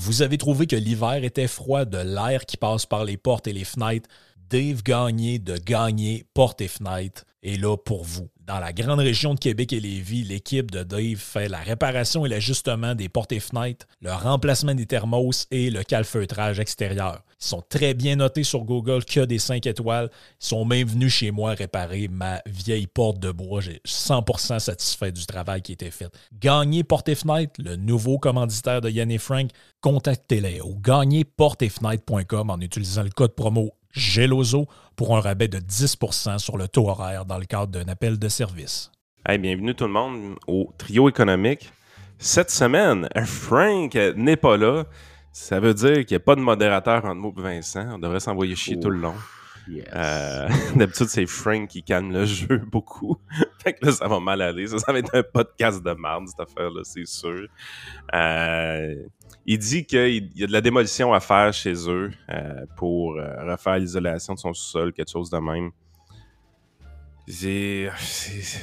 Vous avez trouvé que l'hiver était froid, de l'air qui passe par les portes et les fenêtres. Dave Gagné de Gagné Portes et Fenêtres est là pour vous. Dans la grande région de Québec et Lévis, l'équipe de Dave fait la réparation et l'ajustement des portes et fenêtres, le remplacement des thermos et le calfeutrage extérieur. Ils sont très bien notés sur Google, que des 5 étoiles. Ils sont même venus chez moi réparer ma vieille porte de bois. J'ai 100% satisfait du travail qui a été fait. Gagner portes et fenêtres, le nouveau commanditaire de Yann et Frank, contactez-les au gagnerportesfenêtres.com en utilisant le code promo GELOZO pour un rabais de 10% sur le taux horaire dans le cadre d'un appel de service. Hey, bienvenue tout le monde au trio économique. Cette semaine, Frank n'est pas là. Ça veut dire qu'il n'y a pas de modérateur entre moi et Vincent. On devrait s'envoyer chier tout le long. Euh, d'habitude, c'est Frank qui calme le jeu beaucoup. fait que là, ça va mal aller. Ça, va être un podcast de merde, cette affaire-là, c'est sûr. Euh, il dit qu'il y a de la démolition à faire chez eux euh, pour refaire l'isolation de son sous-sol, quelque chose de même.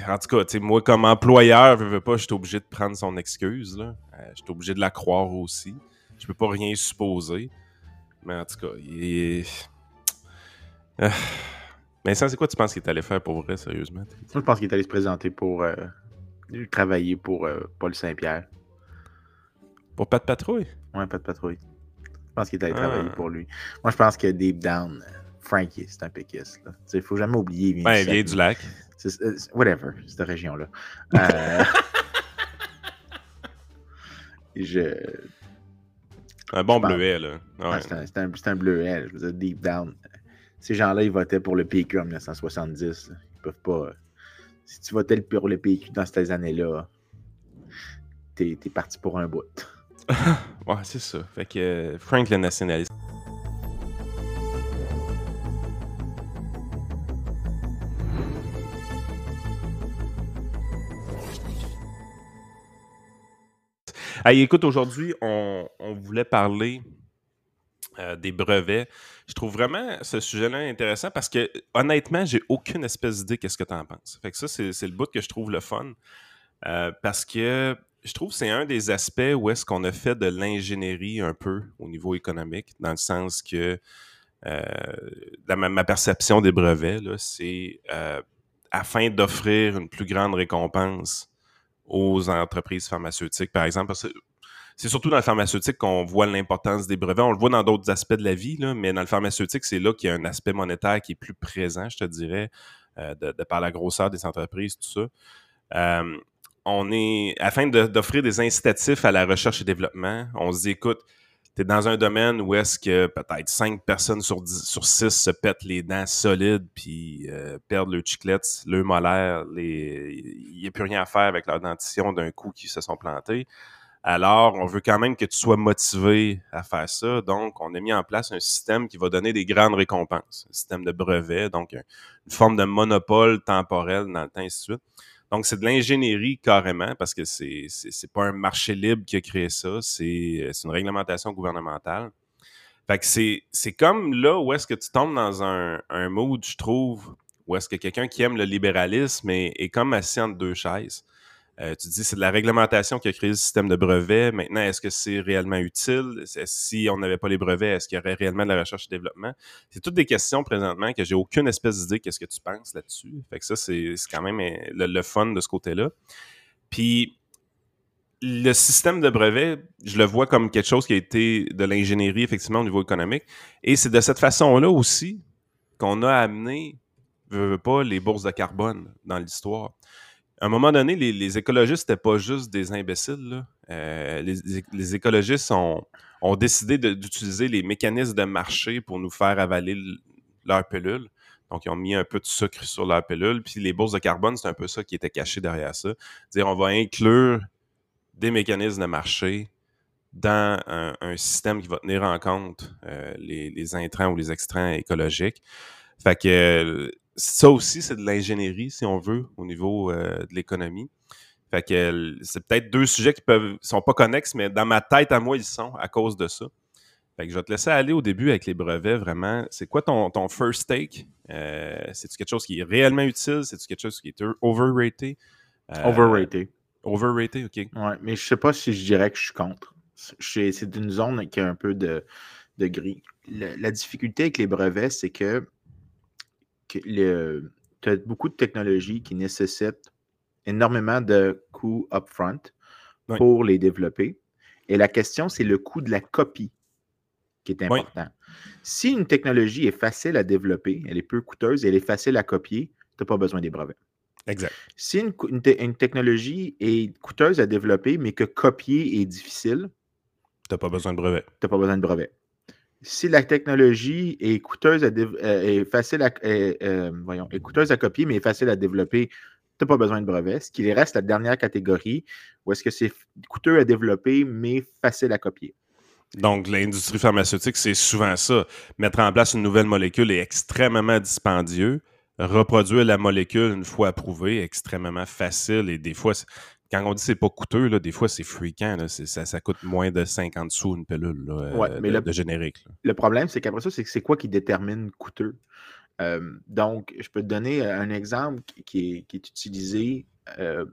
En tout cas, moi, comme employeur, je veux pas, je suis obligé de prendre son excuse. je suis obligé de la croire aussi. Je peux pas rien supposer. Mais en tout cas, il est euh, ça, c'est quoi tu penses qu'il est allé faire pour vrai, sérieusement? Moi, je pense qu'il est allé se présenter pour euh, travailler pour euh, Paul Saint-Pierre. Pour Pat Patrouille? Ouais, Pat Patrouille. Je pense qu'il est allé travailler ah. pour lui. Moi, je pense que deep down, Frankie, c'est un péquiste. Il faut jamais oublier. Il vient du lac. whatever, cette région-là. je. Un bon bleuet, là. Ouais. c'est un, un, bleuet. Je veux dire, deep down, ces gens-là, ils votaient pour le PQ en 1970. Ils peuvent pas. Si tu votais pour le PQ dans ces années-là, t'es es parti pour un bout. ouais, c'est ça. Fait que euh, Frank le nationaliste. Hey, écoute, aujourd'hui, on, voulait parler euh, des brevets. Je trouve vraiment ce sujet-là intéressant parce que honnêtement, j'ai aucune espèce d'idée qu'est-ce que tu en penses. Fait que ça, c'est le bout que je trouve le fun. Euh, parce que je trouve que c'est un des aspects où est-ce qu'on a fait de l'ingénierie un peu au niveau économique, dans le sens que euh, ma, perception des brevets, c'est afin d'offrir une plus grande récompense aux entreprises pharmaceutiques, par exemple. C'est surtout dans le pharmaceutique qu'on voit l'importance des brevets. On le voit dans d'autres aspects de la vie, là, mais dans le pharmaceutique, c'est là qu'il y a un aspect monétaire qui est plus présent, je te dirais, euh, de, par la grosseur des entreprises, tout ça. Euh, on est, afin d'offrir des incitatifs à la recherche et développement, on se dit, écoute, tu es dans un domaine où est-ce que peut-être 5 personnes sur 10, sur 6 se pètent les dents solides puis euh, perdent le chiclette, le molaire, il n'y a plus rien à faire avec leur dentition d'un coup qui se sont plantés. Alors, on veut quand même que tu sois motivé à faire ça. Donc, on a mis en place un système qui va donner des grandes récompenses. Un système de brevet, donc une forme de monopole temporel dans le temps, et ainsi de suite. Donc, c'est de l'ingénierie carrément, parce que c'est c'est pas un marché libre qui a créé ça, c'est une réglementation gouvernementale. Fait que c'est comme là où est-ce que tu tombes dans un, un mood, je trouve, où est-ce que quelqu'un qui aime le libéralisme est, est comme assis entre deux chaises. Euh, tu dis c'est de la réglementation qui a créé le système de brevets. Maintenant, est-ce que c'est réellement utile? Si on n'avait pas les brevets, est-ce qu'il y aurait réellement de la recherche et développement? C'est toutes des questions présentement que j'ai aucune espèce d'idée qu'est-ce que tu penses là-dessus. Fait que ça, c'est quand même euh, le, fun de ce côté-là. Puis le système de brevets, je le vois comme quelque chose qui a été de l'ingénierie, effectivement, au niveau économique. Et c'est de cette façon-là aussi qu'on a amené, veux, pas, les bourses de carbone dans l'histoire à un moment donné, les, écologistes n'étaient pas juste des imbéciles. Euh, les, écologistes ont, décidé d'utiliser les mécanismes de marché pour nous faire avaler leur pilule. Donc, ils ont mis un peu de sucre sur leur pilule. Puis les bourses de carbone, c'est un peu ça qui était caché derrière ça. Dire, on va inclure des mécanismes de marché dans un, système qui va tenir en compte euh, les, les, intrants ou les extraits écologiques. Fait que ça aussi, c'est de l'ingénierie, si on veut, au niveau euh, de l'économie. Fait que c'est peut-être deux sujets qui peuvent sont pas connexes, mais dans ma tête à moi, ils sont à cause de ça. Fait que je vais te laisser aller au début avec les brevets, vraiment. C'est quoi ton, ton first take? Euh, c'est-tu quelque chose qui est réellement utile? C'est-tu quelque chose qui est overrated? Euh, overrated. Overrated, OK. Ouais, mais je sais pas si je dirais que je suis contre. C'est une zone qui a un peu de, de gris. la difficulté avec les brevets, c'est que, tu as beaucoup de technologies qui nécessitent énormément de coûts upfront pour les développer. Et la question, c'est le coût de la copie qui est important. Si une technologie est facile à développer, elle est peu coûteuse et elle est facile à copier, tu n'as pas besoin des brevets. Exact. Si une, technologie est coûteuse à développer, mais que copier est difficile, tu n'as pas besoin de brevet. Tu n'as pas besoin de brevet. Si la technologie est coûteuse à, euh, facile à, euh, voyons, est coûteuse à copier, mais est facile à développer, tu n'as pas besoin de brevet. Ce qui reste la dernière catégorie, où est-ce que c'est coûteux à développer, mais facile à copier. Donc, l'industrie pharmaceutique, c'est souvent ça. Mettre en place une nouvelle molécule est extrêmement dispendieux. Reproduire la molécule une fois approuvée est extrêmement facile et des fois, quand on dit que c'est pas coûteux, là, des fois c'est fréquent. ça, ça, coûte moins de 50 sous une pilule euh, de, le, générique. Le problème, c'est qu'après ça, c'est c'est quoi qui détermine coûteux? Euh, donc, je peux te donner un exemple qui est, utilisé euh,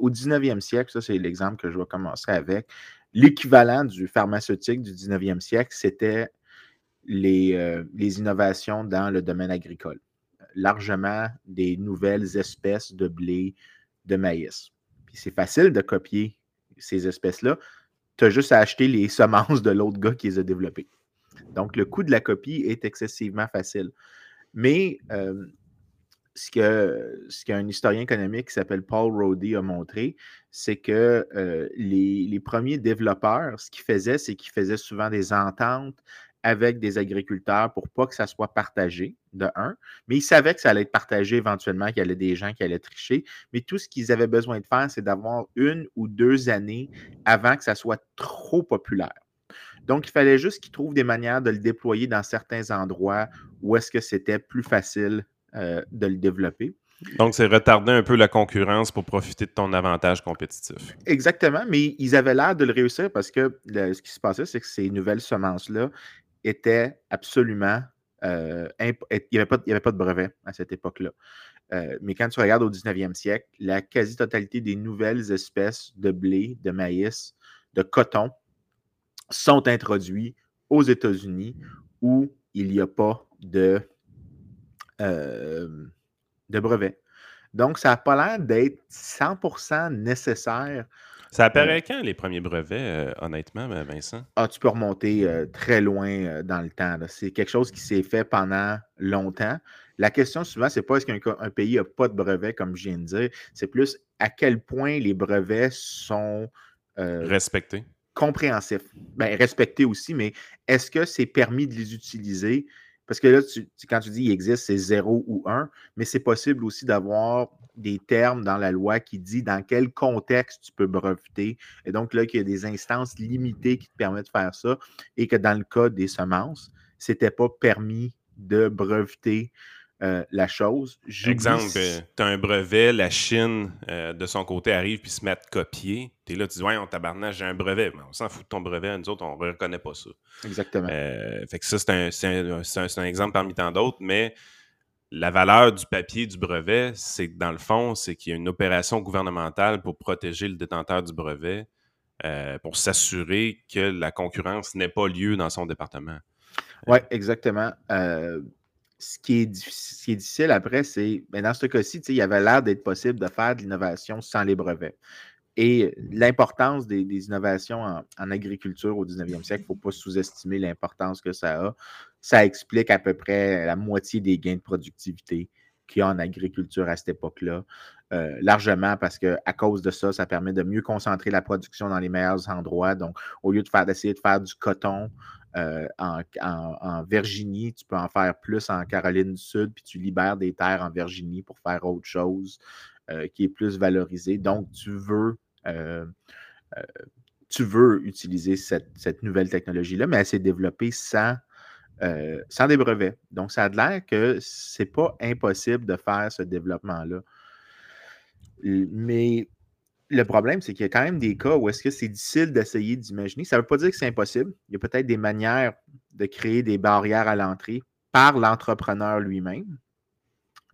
au 19e siècle. Ça, c'est l'exemple que je vais commencer avec. L'équivalent du pharmaceutique du 19e siècle, c'était les, les, innovations dans le domaine agricole. Largement des nouvelles espèces de blé, de maïs. C'est facile de copier ces espèces-là. Tu as juste à acheter les semences de l'autre gars qui les a développées. Donc, le coût de la copie est excessivement facile. Mais euh, ce qu'un historien économique qui s'appelle Paul Roddy a montré, c'est que euh, les, les, premiers développeurs, ce qu'ils faisaient, c'est qu'ils faisaient souvent des ententes avec des agriculteurs pour pas que ça soit partagé, de un. Mais ils savaient que ça allait être partagé éventuellement, qu'il y avait des gens qui allaient tricher. Mais tout ce qu'ils avaient besoin de faire, c'est d'avoir une ou deux années avant que ça soit trop populaire. Donc, il fallait juste qu'ils trouvent des manières de le déployer dans certains endroits où est-ce que c'était plus facile euh, de le développer. Donc, c'est retarder un peu la concurrence pour profiter de ton avantage compétitif. Exactement, mais ils avaient l'air de le réussir parce que ce qui se passait, c'est que ces nouvelles semences-là étaient absolument. Euh, il n'y avait, avait, pas de brevet à cette époque-là. Euh, mais quand tu regardes au 19e siècle, la quasi-totalité des nouvelles espèces de blé, de maïs, de coton sont introduits aux États-Unis où il n'y a pas de, euh, de brevet. Donc, ça n'a pas l'air d'être 100% nécessaire. Ça apparaît euh, quand les premiers brevets, euh, honnêtement, ben, Vincent? Ah, tu peux remonter très loin dans le temps. C'est quelque chose qui s'est fait pendant longtemps. La question souvent, c'est pas est-ce qu'un pays n'a pas de brevet, comme je viens de dire, c'est plus à quel point les brevets sont respectés compréhensif. Ben, respecté aussi, mais est-ce que c'est permis de les utiliser? Parce que là, quand tu dis il existe, c'est 0 ou 1, mais c'est possible aussi d'avoir des termes dans la loi qui dit dans quel contexte tu peux breveter. Et donc là, qu'il y a des instances limitées qui te permettent de faire ça et que dans le cas des semences, ce n'était pas permis de breveter euh, la chose. Exemple, euh, tu as un brevet, la Chine, euh, de son côté, arrive puis se met à te copier. Tu es là, tu dis, ouais, on tabarnage, j'ai un brevet. Mais on s'en fout de ton brevet, nous autres, on ne reconnaît pas ça. Exactement. fait que ça, c'est un, exemple parmi tant d'autres, mais la valeur du papier du brevet, c'est que dans le fond, c'est qu'il y a une opération gouvernementale pour protéger le détenteur du brevet, pour s'assurer que la concurrence n'ait pas lieu dans son département. Oui, exactement ce qui est, difficile après, c'est, mais ben, dans ce cas-ci, il y avait l'air d'être possible de faire de l'innovation sans les brevets. Et l'importance des, innovations en, agriculture au 19e siècle, il ne faut pas sous-estimer l'importance que ça a. Ça explique à peu près la moitié des gains de productivité qu'il y a en agriculture à cette époque-là. Euh, largement parce qu'à cause de ça, ça permet de mieux concentrer la production dans les meilleurs endroits. Donc, au lieu de faire d'essayer de faire du coton euh, en, Virginie, tu peux en faire plus en Caroline du Sud, puis tu libères des terres en Virginie pour faire autre chose euh, qui est plus valorisé. Donc, tu veux, euh, tu veux utiliser cette, nouvelle technologie-là, mais elle s'est développée sans, sans des brevets. Donc, ça a l'air que ce n'est pas impossible de faire ce développement-là. Mais le problème, c'est qu'il y a quand même des cas où est-ce que c'est difficile d'essayer d'imaginer. Ça ne veut pas dire que c'est impossible. Il y a peut-être des manières de créer des barrières à l'entrée par l'entrepreneur lui-même.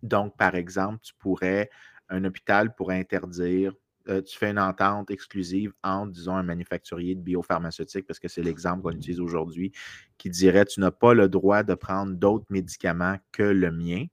Donc, par exemple, tu pourrais, un hôpital pourrait interdire euh, tu fais une entente exclusive entre, disons, un manufacturier de biopharmaceutique, parce que c'est l'exemple qu'on utilise aujourd'hui, qui dirait tu n'as pas le droit de prendre d'autres médicaments que le mien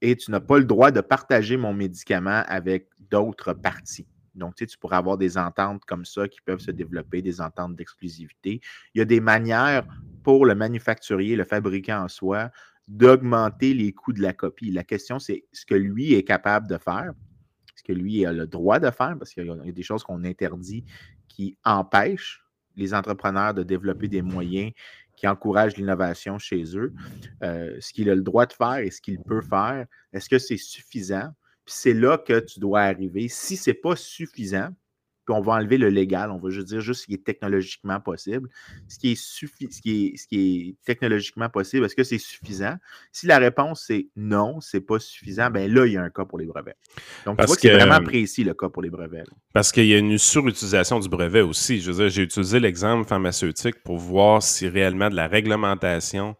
et tu n'as pas le droit de partager mon médicament avec d'autres parties. Donc, tu, sais, tu pourrais avoir des ententes comme ça qui peuvent se développer, des ententes d'exclusivité. Il y a des manières pour le manufacturier, le fabricant en soi, d'augmenter les coûts de la copie. La question, c'est ce que lui est capable de faire, ce que lui a le droit de faire, parce qu'il y a des choses qu'on interdit qui empêchent les entrepreneurs de développer des moyens qui encouragent l'innovation chez eux, euh, ce qu'il a le droit de faire et ce qu'il peut faire. Est-ce que c'est suffisant? Puis c'est là que tu dois arriver. Si ce n'est pas suffisant, puis on va enlever le légal, on va juste dire juste ce qui est technologiquement possible. Ce qui est, ce qui est, ce qui est technologiquement possible, est-ce que c'est suffisant? Si la réponse c'est non, c'est pas suffisant, ben là, il y a un cas pour les brevets. Donc, tu vois que, c'est vraiment précis le cas pour les brevets. Parce qu'il y a une surutilisation du brevet aussi. Je veux dire, j'ai utilisé l'exemple pharmaceutique pour voir si réellement de la réglementation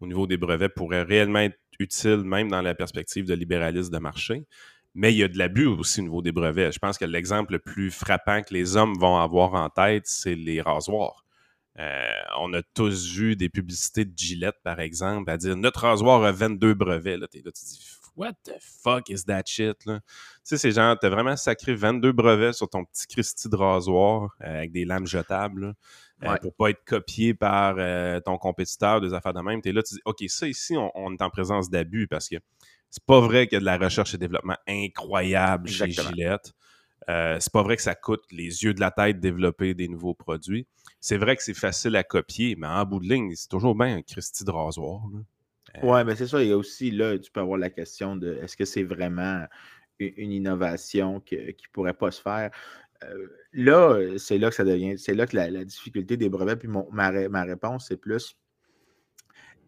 au niveau des brevets pourrait réellement être utile, même dans la perspective de libéralisme de marché. Mais il y a de l'abus aussi au niveau des brevets. Je pense que l'exemple le plus frappant que les hommes vont avoir en tête, c'est les rasoirs. Euh, on a tous vu des publicités de Gillette, par exemple, à dire notre rasoir a 22 brevets. What the fuck is that shit? Là? Tu sais, c'est genre, t'as vraiment sacré 22 brevets sur ton petit Christy de rasoir euh, avec des lames jetables euh, pour pas être copié par ton compétiteur, des affaires de même. T'es là, tu dis OK, ça ici, on est en présence d'abus parce que c'est pas vrai qu'il y a de la recherche et développement incroyable chez Gillette. Euh, c'est pas vrai que ça coûte les yeux de la tête développer des nouveaux produits. C'est vrai que c'est facile à copier, mais en bout de ligne, c'est toujours bien un Christy de rasoir. Euh, oui, mais c'est ça. Il y a aussi, là, tu peux avoir la question de est-ce que c'est vraiment une innovation qui ne pourrait pas se faire? Euh, là, c'est là que ça devient, c'est là que la, difficulté des brevets, puis ma, ma réponse, c'est plus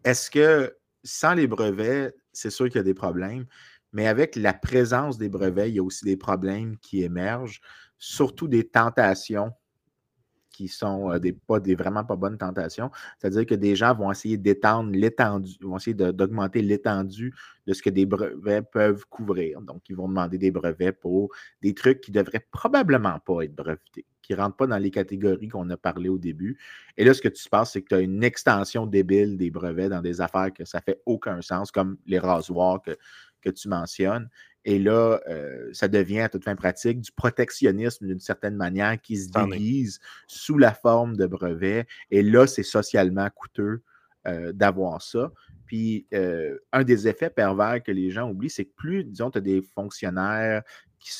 est-ce que sans les brevets, c'est sûr qu'il y a des problèmes, mais avec la présence des brevets, il y a aussi des problèmes qui émergent, surtout des tentations qui sont euh, pas, vraiment pas bonnes tentations. C'est-à-dire que des gens vont essayer d'étendre l'étendue, vont essayer d'augmenter l'étendue de ce que des brevets peuvent couvrir. Donc, ils vont demander des brevets pour des trucs qui ne devraient probablement pas être brevetés, qui ne rentrent pas dans les catégories qu'on a parlé au début. Et là, ce que tu se passes, c'est que tu as une extension débile des brevets dans des affaires que ça fait aucun sens, comme les rasoirs que tu mentionnes. Et là, euh, ça devient à toute fin pratique du protectionnisme d'une certaine manière qui se déguise sous la forme de brevets. Et là, c'est socialement coûteux euh, d'avoir ça. Puis, euh, un des effets pervers que les gens oublient, c'est que plus, disons, tu as des fonctionnaires qui,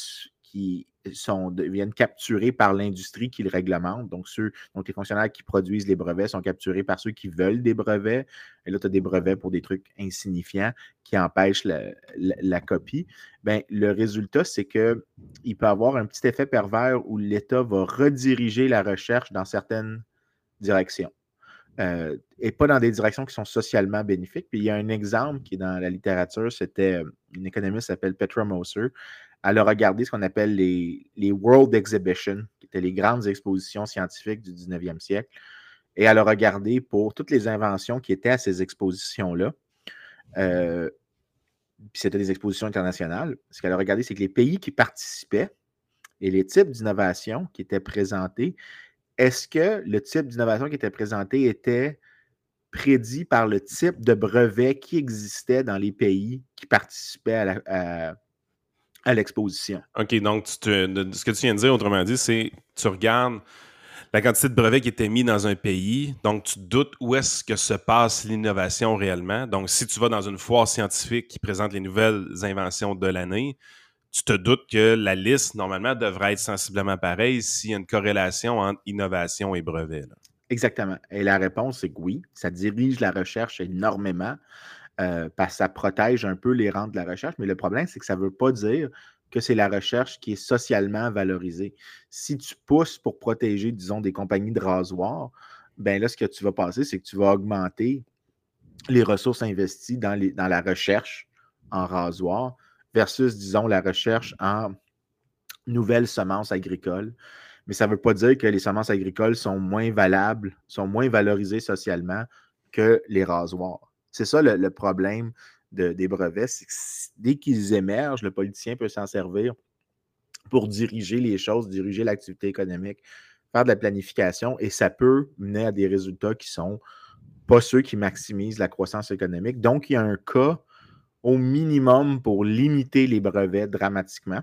qui sont, viennent capturés par l'industrie qui le réglemente. Donc, ceux, donc, les fonctionnaires qui produisent les brevets sont capturés par ceux qui veulent des brevets. Et là, tu as des brevets pour des trucs insignifiants qui empêchent la, copie. Bien, le résultat, c'est qu'il peut avoir un petit effet pervers où l'État va rediriger la recherche dans certaines directions. Euh, et pas dans des directions qui sont socialement bénéfiques. Puis il y a un exemple qui est dans la littérature, c'était euh, une économiste qui s'appelle Petra Moser elle a regardé ce qu'on appelle les, World Exhibitions, qui étaient les grandes expositions scientifiques du 19e siècle. Et elle a regardé pour toutes les inventions qui étaient à ces expositions-là. Euh, puis c'était des expositions internationales. Ce qu'elle a regardé, c'est que les pays qui participaient et les types d'innovation qui étaient présentés, est-ce que le type d'innovation qui était présenté était prédit par le type de brevet qui existait dans les pays qui participaient à, l'exposition? OK, donc ce que tu viens de dire, autrement dit, c'est tu regardes la quantité de brevets qui étaient mis dans un pays, donc tu doutes où est-ce que se passe l'innovation réellement. Donc, si tu vas dans une foire scientifique qui présente les nouvelles inventions de l'année, tu te doutes que la liste, normalement, devrait être sensiblement pareille s'il y a une corrélation entre innovation et brevet. Exactement. Et la réponse, c'est que oui, ça dirige la recherche énormément. Euh, parce que ça protège un peu les rentes de la recherche. Mais le problème, c'est que ça ne veut pas dire que c'est la recherche qui est socialement valorisée. Si tu pousses pour protéger, disons, des compagnies de rasoirs, ben là, ce que tu vas passer, c'est que tu vas augmenter les ressources investies dans, dans la recherche en rasoir versus, disons, la recherche en nouvelles semences agricoles. Mais ça ne veut pas dire que les semences agricoles sont moins valables, sont moins valorisées socialement que les rasoirs. C'est ça le, problème des brevets, dès qu'ils émergent, le politicien peut s'en servir pour diriger les choses, diriger l'activité économique, faire de la planification, et ça peut mener à des résultats qui sont pas ceux qui maximisent la croissance économique. Donc, il y a un cas au minimum pour limiter les brevets dramatiquement.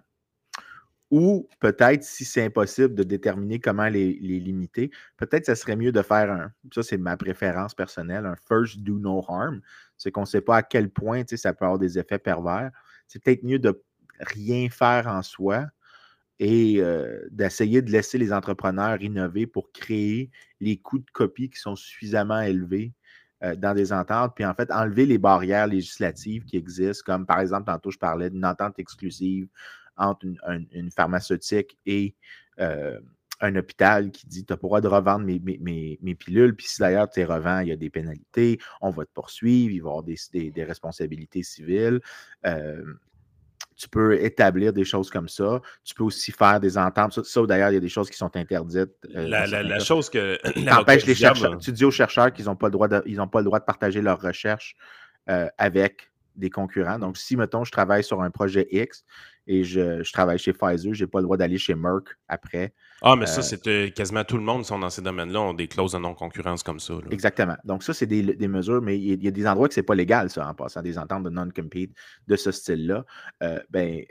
Ou peut-être, si c'est impossible de déterminer comment les, limiter, peut-être ça serait mieux de faire un, ça c'est ma préférence personnelle, un first do no harm. C'est qu'on ne sait pas à quel point ça peut avoir des effets pervers. C'est peut-être mieux de rien faire en soi et euh, d'essayer de laisser les entrepreneurs innover pour créer les coûts de copie qui sont suffisamment élevés dans des ententes, puis en fait enlever les barrières législatives qui existent, comme par exemple, tantôt je parlais d'une entente exclusive entre une, pharmaceutique et euh, un hôpital qui dit Tu n'as pas le droit de revendre mes, pilules, puis si d'ailleurs tu les revends, il y a des pénalités, on va te poursuivre, il va y avoir des, responsabilités civiles. Euh, tu peux établir des choses comme ça. Tu peux aussi faire des ententes. Ça, d'ailleurs, il y a des choses qui sont interdites. Euh, la, chose que. Les chercheurs. Tu dis aux chercheurs qu'ils n'ont pas, le droit de, pas le droit de partager leurs recherches avec des concurrents. Donc, si, mettons, je travaille sur un projet X et je, travaille chez Pfizer, je n'ai pas le droit d'aller chez Merck après. Ah, mais ça, euh, c'est euh, quasiment tout le monde qui sont dans ces domaines-là ont des clauses de non-concurrence comme ça. Exactement. Donc, ça, c'est des, mesures, mais il y, a des endroits que ce n'est pas légal, ça, en passant, des ententes de non-compete de ce style-là. Euh, ben,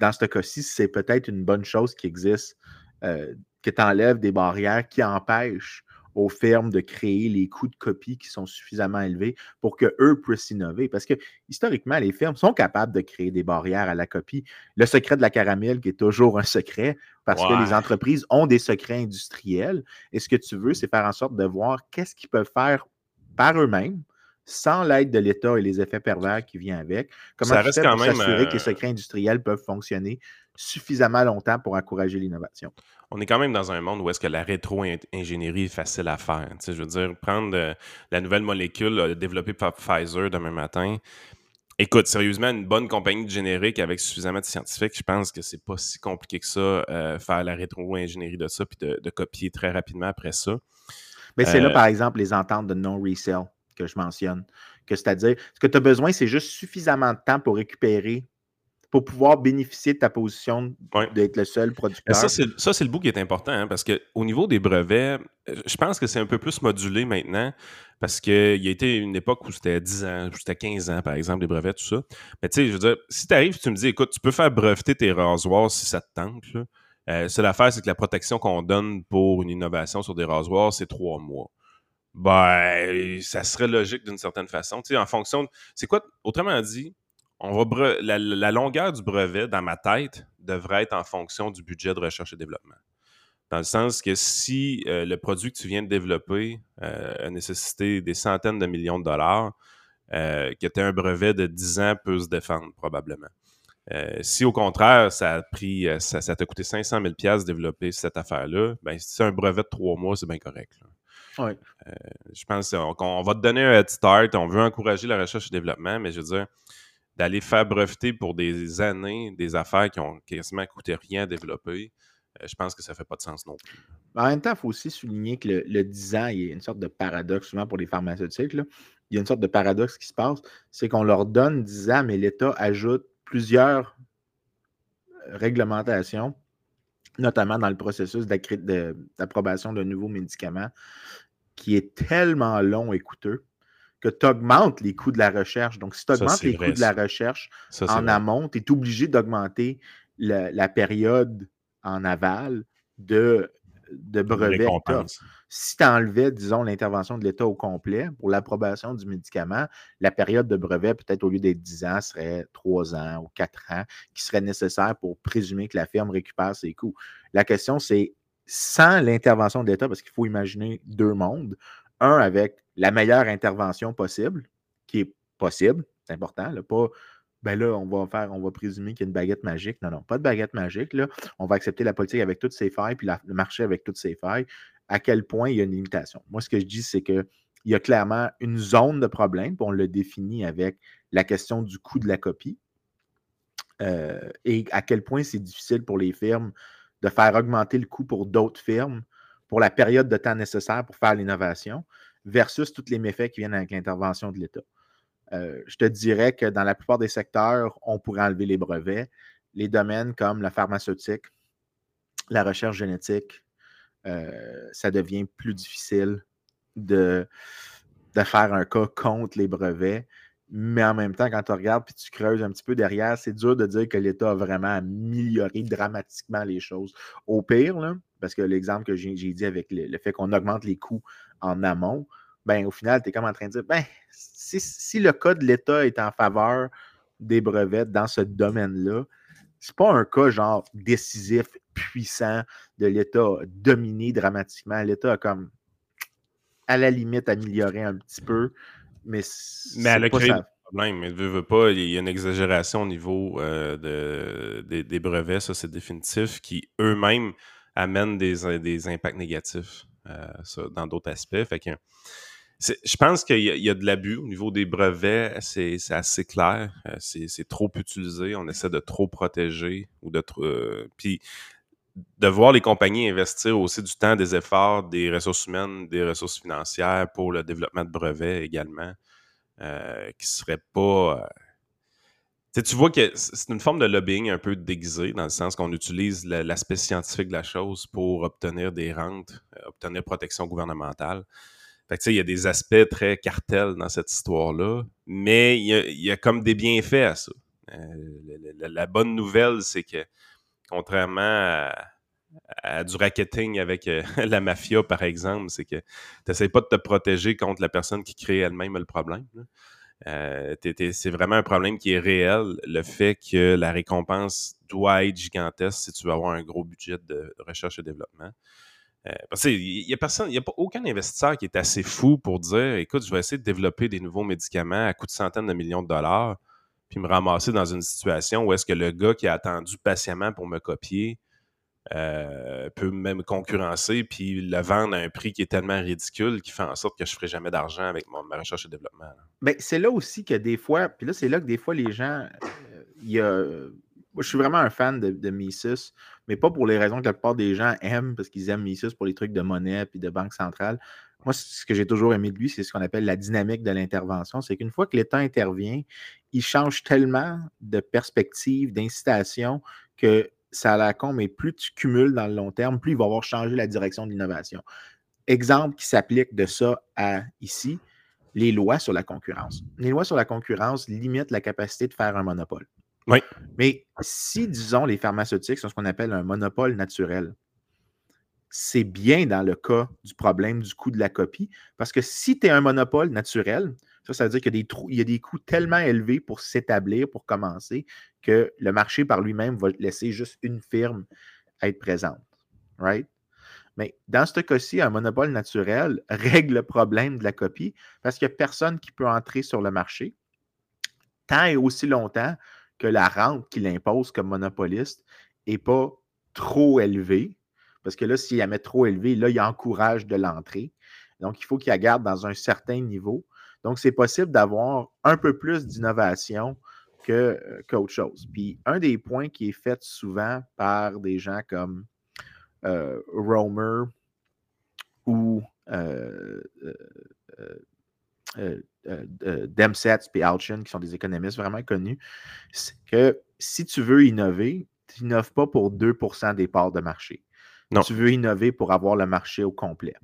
dans ce cas-ci, c'est peut-être une bonne chose qui existe, que tu enlèves des barrières qui empêchent aux firmes de créer les coûts de copie qui sont suffisamment élevés pour qu'eux puissent innover. Parce que historiquement, les firmes sont capables de créer des barrières à la copie. Le secret de la caramel qui est toujours un secret parce que les entreprises ont des secrets industriels. Et ce que tu veux, c'est faire en sorte de voir qu'est-ce qu'ils peuvent faire par eux-mêmes sans l'aide de l'État et les effets pervers qui viennent avec. Comment ça reste quand même s'assurer que les euh, secrets industriels peuvent fonctionner suffisamment longtemps pour encourager l'innovation? On est quand même dans un monde où est-ce que la rétro-ingénierie est facile à faire. je veux dire, prendre euh, la nouvelle molécule euh, développée par Pfizer demain matin. Écoute, sérieusement, une bonne compagnie de générique avec suffisamment de scientifiques, je pense que c'est pas si compliqué que ça, faire la rétro-ingénierie de ça, puis de, de, copier très rapidement après ça. Mais c'est là, par exemple, les ententes de non-resell que je mentionne. Que c'est-à-dire, ce que tu as besoin, c'est juste suffisamment de temps pour récupérer, pour pouvoir bénéficier de ta position d'être le seul producteur. Ça, c'est le bout qui est important, hein, parce qu'au niveau des brevets, je pense que c'est un peu plus modulé maintenant, parce qu'il y a été une époque où c'était 10 ans, c'était 15 ans, par exemple, les brevets, tout ça. Mais tu sais, je veux dire, si tu arrives tu me dis, écoute, tu peux faire breveter tes rasoirs si ça te tente, là. Euh, seule affaire, c'est que la protection qu'on donne pour une innovation sur des rasoirs, c'est trois mois. Ben, ça serait logique d'une certaine façon. Tu sais, en fonction. C'est quoi, autrement dit, on va la, longueur du brevet dans ma tête devrait être en fonction du budget de recherche et développement. Dans le sens que si euh, le produit que tu viens de développer euh, a nécessité des centaines de millions de dollars, euh, que tu un brevet de 10 ans peut se défendre probablement. si au contraire, ça a pris, ça, t'a coûté 500 000 de développer cette affaire-là, ben, si c'est un brevet de trois mois, c'est bien correct. Euh, je pense qu'on va te donner un head start. On veut encourager la recherche et le développement, mais je veux dire, d'aller faire breveter pour des années des affaires qui ont quasiment coûté rien à développer, euh, je pense que ça ne fait pas de sens non plus. En même temps, il faut aussi souligner que le, le, 10 ans, il y a une sorte de paradoxe, souvent pour les pharmaceutiques. Il y a une sorte de paradoxe qui se passe, c'est qu'on leur donne 10 ans, mais l'État ajoute plusieurs réglementations notamment dans le processus d'approbation d'un nouveau médicament, qui est tellement long et coûteux que tu augmentes les coûts de la recherche. Donc, si tu augmentes les coûts de la recherche en amont, tu es obligé d'augmenter la, période en aval de, de brevet. Si tu enlevais, disons, l'intervention de l'État au complet pour l'approbation du médicament, la période de brevet, peut-être au lieu d'être 10 ans, serait 3 ans ou 4 ans, qui serait nécessaire pour présumer que la firme récupère ses coûts. La question, c'est sans l'intervention de l'État, parce qu'il faut imaginer deux mondes. Un avec la meilleure intervention possible, qui est possible, c'est important, là, pas ben là, on va faire, on va présumer qu'il y a une baguette magique. Non, non, pas de baguette magique. On va accepter la politique avec toutes ses failles, puis le marché avec toutes ses failles à quel point il y a une limitation? Moi, ce que je dis, c'est qu'il y a clairement une zone de problème, on le définit avec la question du coût de la copie euh, et à quel point c'est difficile pour les firmes de faire augmenter le coût pour d'autres firmes pour la période de temps nécessaire pour faire l'innovation versus tous les méfaits qui viennent avec l'intervention de l'État. Euh, je te dirais que dans la plupart des secteurs, on pourrait enlever les brevets, les domaines comme la pharmaceutique, la recherche génétique, euh, ça devient plus difficile de, de faire un cas contre les brevets. Mais en même temps, quand tu regardes et tu creuses un petit peu derrière, c'est dur de dire que l'État a vraiment amélioré dramatiquement les choses. Au pire, parce que l'exemple que j'ai dit avec le, fait qu'on augmente les coûts en amont, ben, au final, tu es comme en train de dire, ben, si, si le cas de l'État est en faveur des brevets dans ce domaine-là, c'est pas un cas genre décisif, puissant de l'État dominé dramatiquement. L'État a comme à la limite amélioré un petit peu, mais Mais elle a créé des problèmes. Mais veut, pas, il y a une exagération au niveau euh, de, des, brevets, ça c'est définitif, qui eux-mêmes amènent des, des impacts négatifs euh, dans d'autres aspects. Fait que je pense qu'il y, a de l'abus au niveau des brevets, c'est assez clair. Euh, c'est trop utilisé, on essaie de trop protéger ou de trop. puis de voir les compagnies investir aussi du temps, des efforts, des ressources humaines, des ressources financières pour le développement de brevets également, euh, qui ne serait pas. Euh, tu vois que c'est une forme de lobbying un peu déguisé, dans le sens qu'on utilise l'aspect scientifique de la chose pour obtenir des rentes, euh, obtenir protection gouvernementale. Fait il y a des aspects très cartels dans cette histoire-là, mais il y, a, comme des bienfaits à ça. la, bonne nouvelle, c'est que contrairement à, du racketing avec euh, la mafia, par exemple, c'est que tu n'essaies pas de te protéger contre la personne qui crée elle-même le problème. Euh, c'est vraiment un problème qui est réel, le fait que la récompense doit être gigantesque si tu veux avoir un gros budget de recherche et développement. Euh, parce qu'il n'y a personne, il n'y a aucun investisseur qui est assez fou pour dire écoute, je vais essayer de développer des nouveaux médicaments à coût de centaines de millions de dollars puis me ramasser dans une situation où est-ce que le gars qui a attendu patiemment pour me copier euh, peut même concurrencer puis le vendre à un prix qui est tellement ridicule qui fait en sorte que je ne ferai jamais d'argent avec mon, ma recherche et développement. Ben, c'est là aussi que des fois, puis là, c'est là que des fois les gens, euh, il moi, je suis vraiment un fan de, Mises, mais pas pour les raisons que la plupart des gens aiment, parce qu'ils aiment Mises pour les trucs de monnaie et de banque centrale. Moi, ce que j'ai toujours aimé de lui, c'est ce qu'on appelle la dynamique de l'intervention. C'est qu'une fois que l'État intervient, il change tellement de perspective, d'incitation, que ça a la con, mais plus tu cumules dans le long terme, plus il va avoir changé la direction de l'innovation. Exemple qui s'applique de ça à ici, les lois sur la concurrence. Les lois sur la concurrence limitent la capacité de faire un monopole. Oui. Mais si, disons, les pharmaceutiques sont ce qu'on appelle un monopole naturel, c'est bien dans le cas du problème du coût de la copie, parce que si tu es un monopole naturel, ça, ça veut dire qu'il y, a des y a des coûts tellement élevés pour s'établir, pour commencer, que le marché par lui-même va laisser juste une firme être présente. Right? Mais dans ce cas-ci, un monopole naturel règle le problème de la copie parce qu'il n'y a personne qui peut entrer sur le marché tant et aussi longtemps que la rente qu'il impose comme monopoliste n'est pas trop élevée parce que là, s'il la met trop élevé, là, il encourage de l'entrée. Donc, il faut qu'il la garde dans un certain niveau. Donc, c'est possible d'avoir un peu plus d'innovation euh, qu'autre chose. Puis, un des points qui est fait souvent par des gens comme euh, Romer ou euh, euh, Demsetz et Alchin, qui sont des économistes vraiment connus, c'est que si tu veux innover, tu n'innoves pas pour 2% des parts de marché. Tu veux innover pour avoir le marché au complet.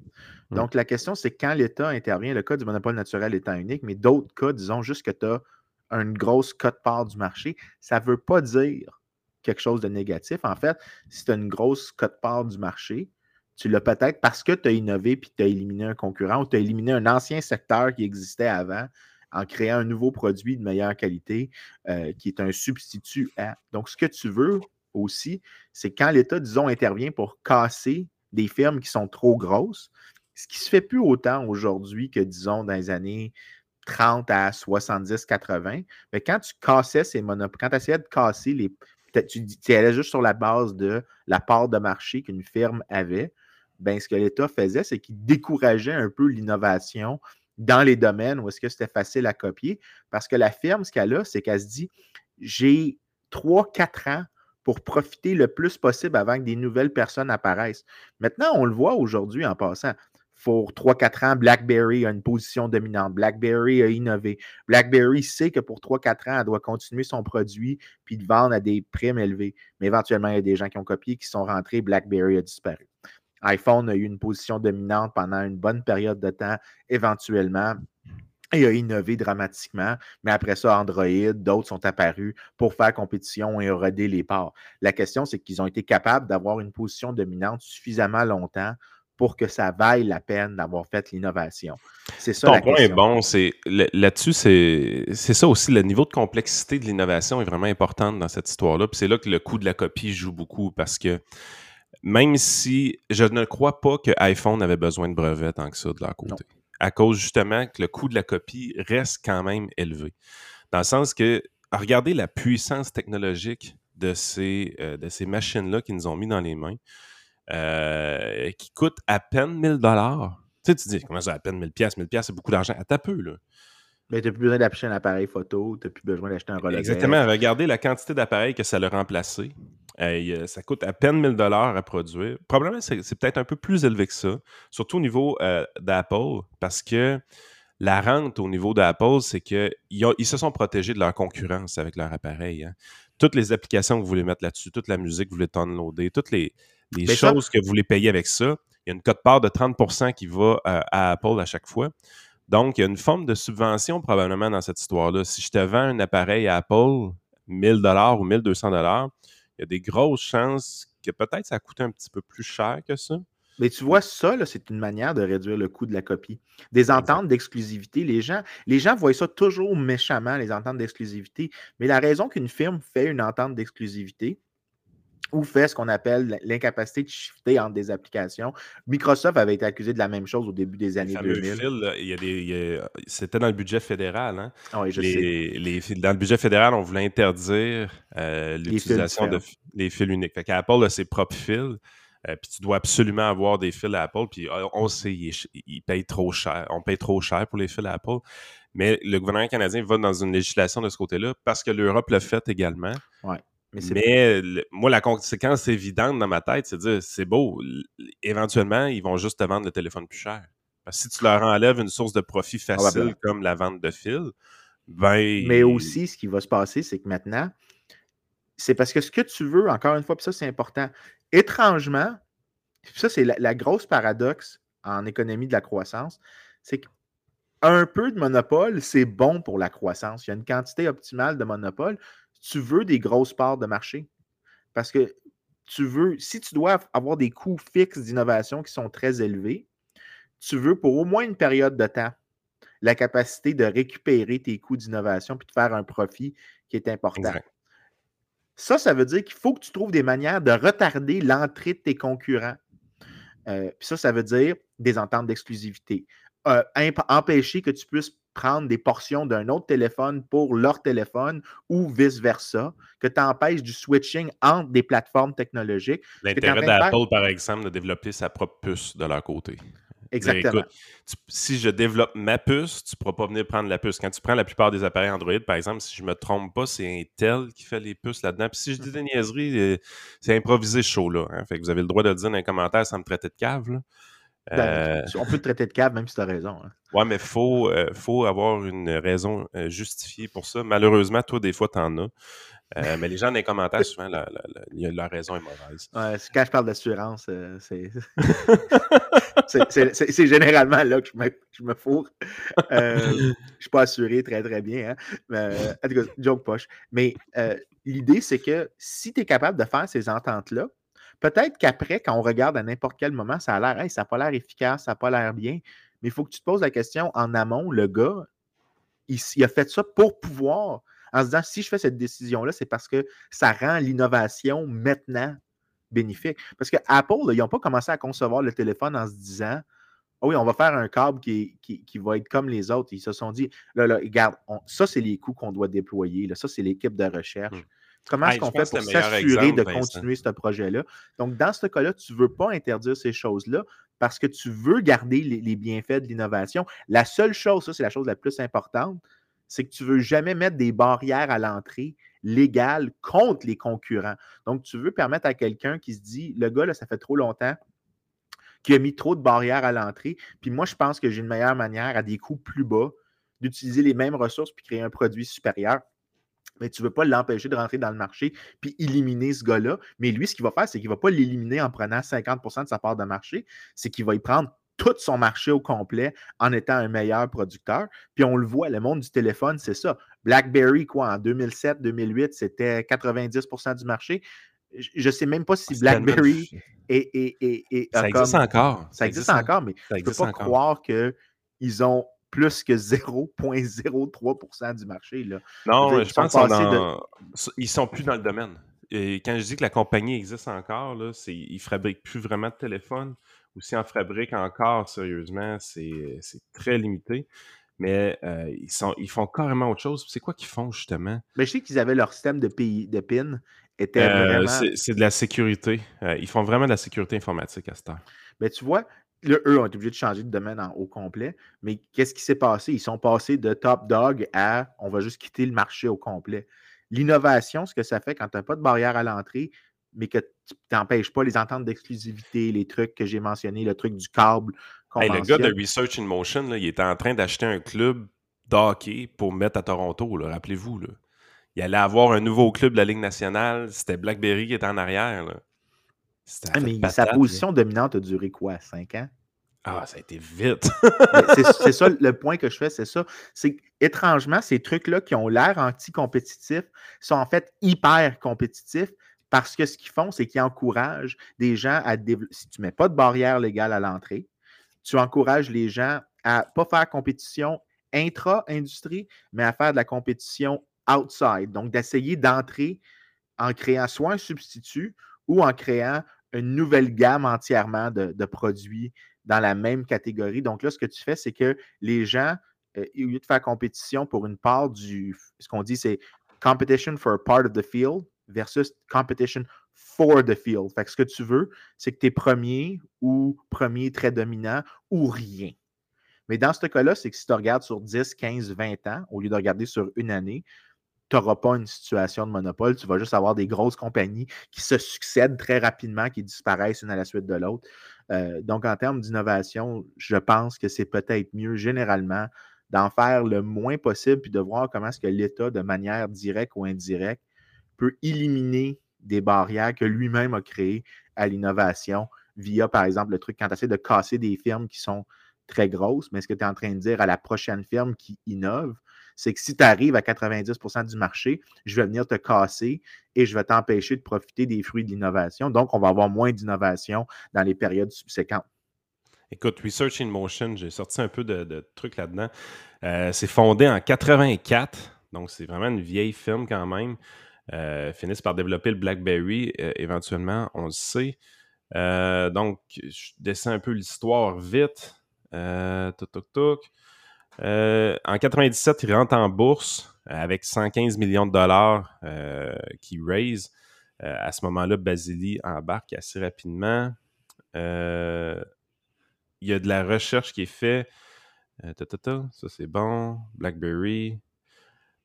Mmh. Donc, la question, c'est quand l'État intervient, le cas du monopole naturel étant unique, mais d'autres cas, disons juste que tu as une grosse cote part du marché, ça ne veut pas dire quelque chose de négatif. En fait, si tu as une grosse cote part du marché, tu l'as peut-être parce que tu as innové puis tu as éliminé un concurrent ou tu as éliminé un ancien secteur qui existait avant en créant un nouveau produit de meilleure qualité euh, qui est un substitut à. Donc, ce que tu veux, aussi, c'est quand l'État, disons, intervient pour casser des firmes qui sont trop grosses, ce qui se fait plus autant aujourd'hui que, disons, dans les années 30 à 70, 80. Mais quand tu cassais ces monopoles, quand tu essayais de casser les. Tu, tu, allais juste sur la base de la part de marché qu'une firme avait. Ben, ce que l'État faisait, c'est qu'il décourageait un peu l'innovation dans les domaines où est-ce que c'était facile à copier. Parce que la firme, ce qu'elle a, c'est qu'elle se dit j'ai 3-4 ans pour profiter le plus possible avant que des nouvelles personnes apparaissent. Maintenant, on le voit aujourd'hui en passant. pour 3-4 ans, BlackBerry a une position dominante. BlackBerry a innové. BlackBerry sait que pour 3-4 ans, elle doit continuer son produit puis de vendre à des primes élevées. Mais éventuellement, il y a des gens qui ont copié, qui sont rentrés. BlackBerry a disparu. iPhone a eu une position dominante pendant une bonne période de temps, éventuellement. Et a innové dramatiquement, mais après ça, Android, d'autres sont apparus pour faire compétition et éroder les parts. La question, c'est qu'ils ont été capables d'avoir une position dominante suffisamment longtemps pour que ça vaille la peine d'avoir fait l'innovation. C'est ça Ton point est bon. C'est, là-dessus, c'est, ça aussi. Le niveau de complexité de l'innovation est vraiment important dans cette histoire-là. Puis c'est là que le coût de la copie joue beaucoup parce que même si je ne crois pas que iPhone avait besoin de brevets tant que ça de leur côté. À cause justement que le coût de la copie reste quand même élevé. Dans le sens que, regardez la puissance technologique de ces, euh, de ces machines-là qu'ils nous ont mis dans les mains. Euh, qui coûte à peine 1000 dollars. Tu sais, tu dis, comment ça, à peine 1000 pièces 1000 pièces c'est beaucoup d'argent. À ta peu, là. Mais tu n'as plus besoin d'acheter un appareil photo, tu n'as plus besoin d'acheter un Rolodex. Exactement. Regardez la quantité d'appareils que ça a remplacé. Euh, ça coûte à peine 1000 dollars à produire. Probablement, c'est, peut-être un peu plus élevé que ça, surtout au niveau euh, d'Apple, parce que la rente au niveau d'Apple, c'est qu'ils ils se sont protégés de leur concurrence avec leur appareil. Hein. Toutes les applications que vous voulez mettre là-dessus, toute la musique que vous voulez downloader, toutes les, les choses que vous voulez payer avec ça, il y a une cote-part de 30% qui va euh, à Apple à chaque fois. Donc, il y a une forme de subvention probablement dans cette histoire-là. Si je te vends un appareil à Apple, 1000 dollars ou 1200 dollars, il y a des grosses chances que peut-être ça coûte un petit peu plus cher que ça. Mais tu vois, ça, c'est une manière de réduire le coût de la copie. Des ententes d'exclusivité, les gens, les gens voient ça toujours méchamment, les ententes d'exclusivité. Mais la raison qu'une firme fait une entente d'exclusivité, ou fait ce qu'on appelle l'incapacité de shifter entre des applications. Microsoft avait été accusé de la même chose au début des années 2000. c'était dans le budget fédéral. Hein? Ah oui, je sais. dans le budget fédéral, on voulait interdire euh, l'utilisation de les fils uniques. Fait qu'Apple a ses propres fils. Euh, puis tu dois absolument avoir des fils à Apple. Puis euh, on sait, ils, payent trop cher. On paye trop cher pour les fils à Apple. Mais le gouvernement canadien va dans une législation de ce côté-là parce que l'Europe l'a fait également. Ouais. Mais, moi, la conséquence évidente dans ma tête, c'est de dire c'est beau, éventuellement, ils vont juste te vendre le téléphone plus cher. Parce que si tu leur enlèves une source de profit facile comme la vente de fil, ben. Mais aussi, ce qui va se passer, c'est que maintenant, c'est parce que ce que tu veux, encore une fois, puis ça, c'est important. Étrangement, ça, c'est la, grosse paradoxe en économie de la croissance, c'est qu'un peu de monopole, c'est bon pour la croissance. Il y a une quantité optimale de monopole tu veux des grosses parts de marché? Parce que tu veux, si tu dois avoir des coûts fixes d'innovation qui sont très élevés, tu veux pour au moins une période de temps la capacité de récupérer tes coûts d'innovation puis de faire un profit qui est important. Ça, ça veut dire qu'il faut que tu trouves des manières de retarder l'entrée de tes concurrents. Euh, puis ça, ça veut dire des ententes d'exclusivité. Euh, empêcher que tu puisses prendre des portions d'un autre téléphone pour leur téléphone ou vice-versa, que tu empêches du switching entre des plateformes technologiques. L'intérêt d'Apple, par exemple, de développer sa propre puce de leur côté. Exactement. si je développe ma puce, tu ne pourras pas venir prendre la puce. Quand tu prends la plupart des appareils Android, par exemple, si je ne me trompe pas, c'est Intel qui fait les puces là-dedans. Puis si je dis des niaiseries, euh, c'est improvisé ce show-là. Hein. Fait que vous avez le droit de le dire dans les commentaires sans me traiter de cave. Là. Ben, euh, on peut te traiter de cave même si tu as raison. Hein. Ouais, mais il faut, euh, faut avoir une raison euh, justifiée pour ça. Malheureusement, toi, des fois, tu en as. mais les gens dans les commentaires, souvent, la, la, raison est mauvaise. Ouais, quand je parle d'assurance, c'est c'est généralement là que je me, je me fourre. je ne suis pas assuré très, très bien. Hein? Mais, en tout cas, joke poche. Mais l'idée, c'est que si tu es capable de faire ces ententes-là, Peut-être qu'après, quand on regarde à n'importe quel moment, ça a l'air, ça n'a pas l'air efficace, ça n'a pas l'air bien. Mais il faut que tu te poses la question en amont, le gars, il, a fait ça pour pouvoir, en se disant, si je fais cette décision-là, c'est parce que ça rend l'innovation maintenant bénéfique. Parce que Apple, ils n'ont pas commencé à concevoir le téléphone en se disant, oh oui, on va faire un câble qui, qui, va être comme les autres. Ils se sont dit, là, là, regarde, ça, c'est les coûts qu'on doit déployer. Là, ça, c'est l'équipe de recherche. Comment est-ce qu'on fait pour s'assurer de continuer ce projet-là? Donc, dans ce cas-là, tu ne veux pas interdire ces choses-là parce que tu veux garder les, bienfaits de l'innovation. La seule chose, ça, c'est la chose la plus importante, c'est que tu ne veux jamais mettre des barrières à l'entrée légales contre les concurrents. Donc, tu veux permettre à quelqu'un qui se dit, le gars, là, ça fait trop longtemps qui a mis trop de barrières à l'entrée. Puis moi, je pense que j'ai une meilleure manière à des coûts plus bas d'utiliser les mêmes ressources puis créer un produit supérieur. Mais tu ne veux pas l'empêcher de rentrer dans le marché puis éliminer ce gars-là. Mais lui, ce qu'il va faire, c'est qu'il ne va pas l'éliminer en prenant 50% de sa part de marché. C'est qu'il va y prendre tout son marché au complet en étant un meilleur producteur. Puis on le voit, le monde du téléphone, c'est ça. BlackBerry, quoi, en 2007-2008, c'était 90% du marché. Je ne sais même pas si ah, BlackBerry est, Ça existe encore. Ça, existe, encore, mais je ne peux pas croire qu'ils ont plus que 0,03% du marché. Là. Non, je, pense qu'ils ne sont plus dans le domaine. Et quand je dis que la compagnie existe encore, là, ils ne fabriquent plus vraiment de téléphone. Ou si en fabriquent encore, sérieusement, c'est très limité. Mais euh, ils, sont, ils font carrément autre chose. C'est quoi qu'ils font, justement? Mais je sais qu'ils avaient leur système de, de PIN. Était euh, vraiment... C'est de la sécurité. Euh, ils font vraiment de la sécurité informatique à ce temps. Mais tu vois, eux ont été obligés de changer de domaine au complet. Mais qu'est-ce qui s'est passé? Ils sont passés de top dog à on va juste quitter le marché au complet. L'innovation, ce que ça fait quand tu n'as pas de barrière à l'entrée, mais que tu n'empêches pas les ententes d'exclusivité, les trucs que j'ai mentionnés, le truc du câble. le gars de Research in Motion, il était en train d'acheter un club d'hockey pour mettre à Toronto, rappelez-vous. Il allait avoir un nouveau club de la Ligue nationale. C'était Blackberry qui était en arrière. Ah, mais sa position dominante a duré quoi? Cinq ans? Ah, ça a été vite. c'est ça le point que je fais, c'est ça. C'est étrangement, ces trucs-là qui ont l'air anti-compétitifs sont en fait hyper compétitifs parce que ce qu'ils font, c'est qu'ils encouragent des gens à développer. Si tu ne mets pas de barrière légale à l'entrée, tu encourages les gens à ne pas faire compétition intra-industrie, mais à faire de la compétition outside. Donc, d'essayer d'entrer en créant soit un substitut ou en créant une nouvelle gamme entièrement de, produits dans la même catégorie. Donc là, ce que tu fais, c'est que les gens, euh, au lieu de faire compétition pour une part du, ce qu'on dit, c'est competition for a part of the field versus competition for the field. Fait que ce que tu veux, c'est que tu es premier ou premier très dominant ou rien. Mais dans ce cas-là, c'est que si tu regardes sur 10, 15, 20 ans, au lieu de regarder sur une année, tu n'auras pas une situation de monopole. Tu vas juste avoir des grosses compagnies qui se succèdent très rapidement, qui disparaissent une à la suite de l'autre. Euh, donc, en termes d'innovation, je pense que c'est peut-être mieux généralement d'en faire le moins possible puis de voir comment est-ce que l'État, de manière directe ou indirecte, peut éliminer des barrières que lui-même a créées à l'innovation via, par exemple, le truc quand tu essaies de casser des firmes qui sont très grosses, mais ce que tu es en train de dire à la prochaine firme qui innove, c'est que si tu arrives à 90% du marché, je vais venir te casser et je vais t'empêcher de profiter des fruits de l'innovation. Donc, on va avoir moins d'innovation dans les périodes subséquentes. Écoute, Research in Motion, j'ai sorti un peu de, trucs là-dedans. Euh, c'est fondé en 84, donc c'est vraiment une vieille firme quand même. Euh, finissent par développer le BlackBerry euh, éventuellement, on le sait. donc, je descends un peu l'histoire vite. Euh, euh, en 97, il rentre en bourse avec 115 millions de dollars euh, qu'il raise. Euh, à ce moment-là, Basili embarque assez rapidement. il y a de la recherche qui est faite. ça, c'est bon. BlackBerry.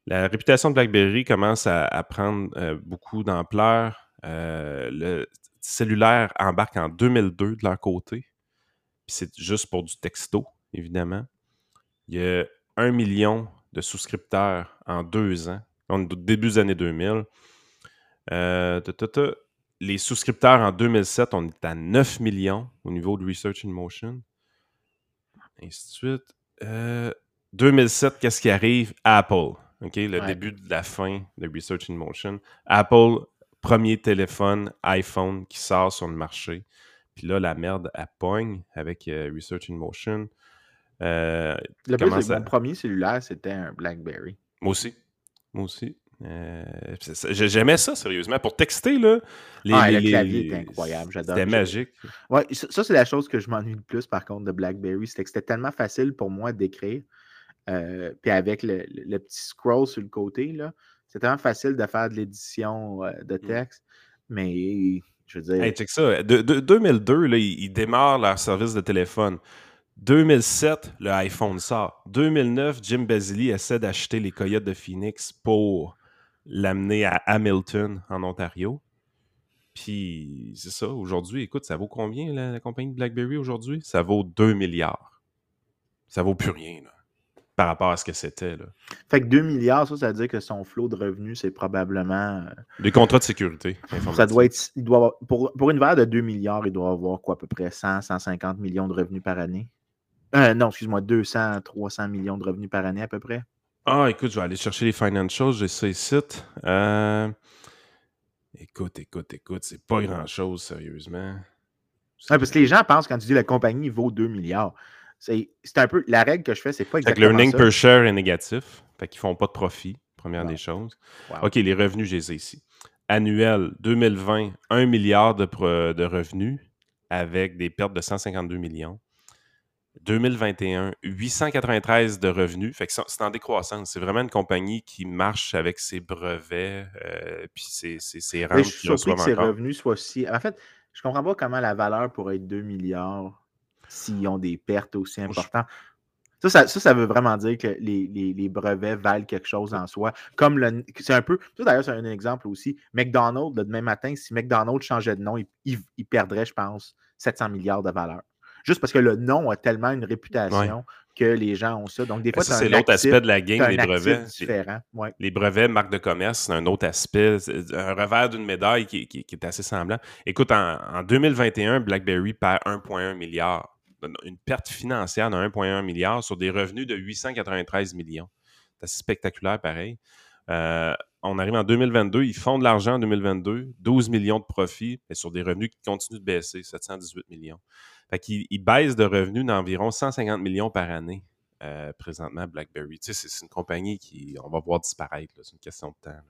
La réputation de BlackBerry commence à, prendre beaucoup d'ampleur. le cellulaire embarque en 2002 de leur côté. C'est juste pour du texto, évidemment. Il y a un million de souscripteurs en deux ans. On est au début des années 2000. Euh, les souscripteurs en 2007, on est à 9 millions au niveau de Research in Motion. Et ainsi de suite. 2007, euh, qu'est-ce qui arrive? Apple. OK, le début de la fin de Research in Motion. Apple, premier téléphone iPhone qui sort sur le marché. Puis là, la merde, elle pogne avec euh, Research in Motion. Euh, le plus, mon premier cellulaire, c'était un BlackBerry. Moi aussi. Moi aussi. Euh, j'aimais ça, sérieusement. Pour texter, là, les, ah, le clavier était incroyable. J'adore. C'était magique. Ouais, ça, c'est la chose que je m'ennuie le plus, par contre, de BlackBerry. C'était que c'était tellement facile pour moi d'écrire. Euh, puis avec le, petit scroll sur le côté, là, c'était tellement facile de faire de l'édition de mm. texte. Mais je veux dire. Hey, check ça. De, 2002, là, ils, ils démarrent leur service de téléphone. 2007, le iPhone sort. 2009, Jim Basili essaie d'acheter les Coyotes de Phoenix pour l'amener à Hamilton, en Ontario. Puis, c'est ça, aujourd'hui, écoute, ça vaut combien la, la compagnie BlackBerry aujourd'hui? Ça vaut 2 milliards. Ça vaut plus rien, là, par rapport à ce que c'était. là. Fait que 2 milliards, ça, ça veut dire que son flot de revenus, c'est probablement. euh, Des contrats de sécurité. Ça doit être. Il doit avoir- pour, pour une valeur de 2 milliards, il doit avoir quoi, à peu près 100, 150 millions de revenus par année? Euh, non, excuse-moi, 200, 300 millions de revenus par année à peu près. Ah, écoute, je vais aller chercher les financials, j'ai ici. Euh, Écoute, écoute, écoute, c'est pas grand-chose, sérieusement. Ouais, parce que les gens pensent quand tu dis la compagnie vaut 2 milliards. C'est un peu. La règle que je fais, c'est pas Fait que exactement. l'earning per share est négatif. Fait qu'ils font pas de profit, première Wow. des choses. Wow. OK, les revenus, je les ai ici. Annuel 2020, 1 milliard de, de revenus avec des pertes de 152 millions. 2021, 893 de revenus. Fait que c'est en décroissance. C'est vraiment une compagnie qui marche avec ses brevets euh, puis ses, ses, ses je suis surpris que encore. revenus soient si. En fait, je comprends pas comment la valeur pourrait être 2 milliards s'ils ont des pertes aussi importantes. Ça, ça, ça, ça veut vraiment dire que les, les- les brevets valent quelque chose en soi. Comme le. C'est un peu. Ça, d'ailleurs, c'est un exemple aussi. McDonald's, le demain matin, si McDonald's changeait de nom, il, il- il perdrait, je pense, 700 milliards de valeur. Juste parce que le nom a tellement une réputation que les gens ont ça. Donc, des fois, Ça, t'as c'est un l'autre aspect de la game actif brevets. différent. Ouais. Les brevets, marque de commerce, c'est un autre aspect, un revers d'une médaille qui, qui- qui est assez semblant. Écoute, en, en 2021, BlackBerry perd 1,1 milliard. Une perte financière de 1,1 milliard sur des revenus de 893 millions. C'est assez spectaculaire, pareil. Euh, on arrive en 2022, ils font de l'argent en 2022, 12 millions de profits, mais sur des revenus qui continuent de baisser, 718 millions. Fait qu'ils ils baissent de revenus d'environ 150 millions par année euh, présentement BlackBerry. Tu sais, c'est- une compagnie qui, on va voir disparaître. C'est une question de temps. là.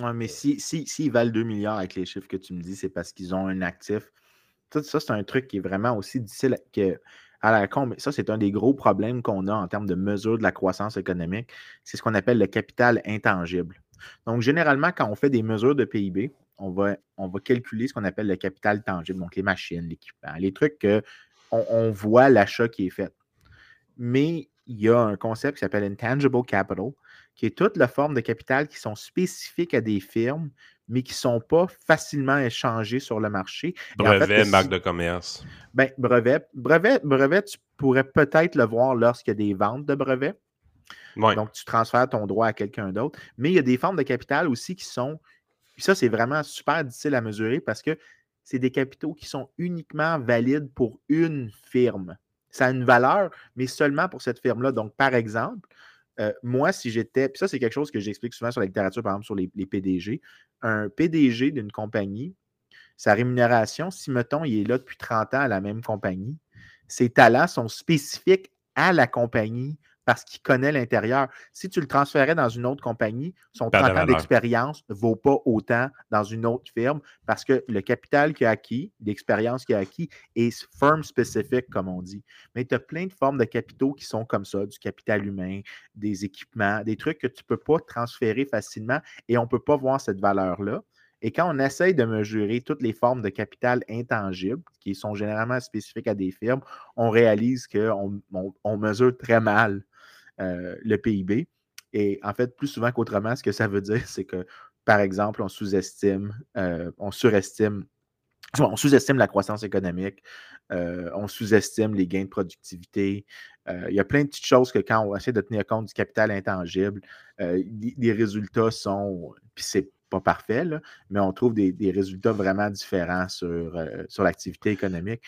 Ouais, mais si, si, s'ils valent 2 milliards avec les chiffres que tu me dis, c'est parce qu'ils ont un actif. Tout ça, c'est un truc qui est vraiment aussi difficile que, à la con. Mais ça, c'est un des gros problèmes qu'on a en termes de mesure de la croissance économique. C'est ce qu'on appelle le capital intangible. Donc, généralement, quand on fait des mesures de PIB, on va, on va calculer ce qu'on appelle le capital tangible, donc les machines, l'équipement, les trucs que on, voit l'achat qui est fait. Mais il y a un concept qui s'appelle intangible capital, qui est toute la forme de capital qui sont spécifiques à des firmes, mais qui ne sont pas facilement échangées sur le marché. Et en fait, Brevet, que marque de commerce. Ben, brevet, brevet, brevet, tu pourrais peut-être le voir lorsqu'il y a des ventes de brevets. Ouais. Donc, tu transfères ton droit à quelqu'un d'autre. Mais il y a des formes de capital aussi qui sont. Puis ça, c'est vraiment super difficile à mesurer parce que c'est des capitaux qui sont uniquement valides pour une firme. Ça a une valeur, mais seulement pour cette firme-là. Donc, par exemple, euh, moi, si j'étais. Puis ça, c'est quelque chose que j'explique souvent sur la littérature, par exemple, sur les, les PDG. Un PDG d'une compagnie, sa rémunération, si, mettons, il est là depuis 30 ans à la même compagnie, ses talents sont spécifiques à la compagnie parce qu'il connaît l'intérieur. Si tu le transférais dans une autre compagnie, son Perd de 30 ans d'expérience ne vaut pas autant dans une autre firme parce que le capital qu'il a acquis, l'expérience qu'il a acquis est firm spécifique, comme on dit. Mais tu as plein de formes de capitaux qui sont comme ça, du capital humain, des équipements, des trucs que tu ne peux pas transférer facilement et on ne peut pas voir cette valeur-là. Et quand on essaye de mesurer toutes les formes de capital intangible, qui sont généralement spécifiques à des firmes, on réalise qu'on on- on mesure très mal le PIB. Et en fait, plus souvent qu'autrement, ce que ça veut dire, c'est que, par exemple, on sous-estime, euh, on on sous-estime la croissance économique, euh, on sous-estime les gains de productivité. Euh, il y a plein de petites choses que quand on essaie de tenir compte du capital intangible, euh, les, résultats sont, puis c'est pas parfait, mais on trouve des, des résultats vraiment différents sur, euh, sur l'activité économique.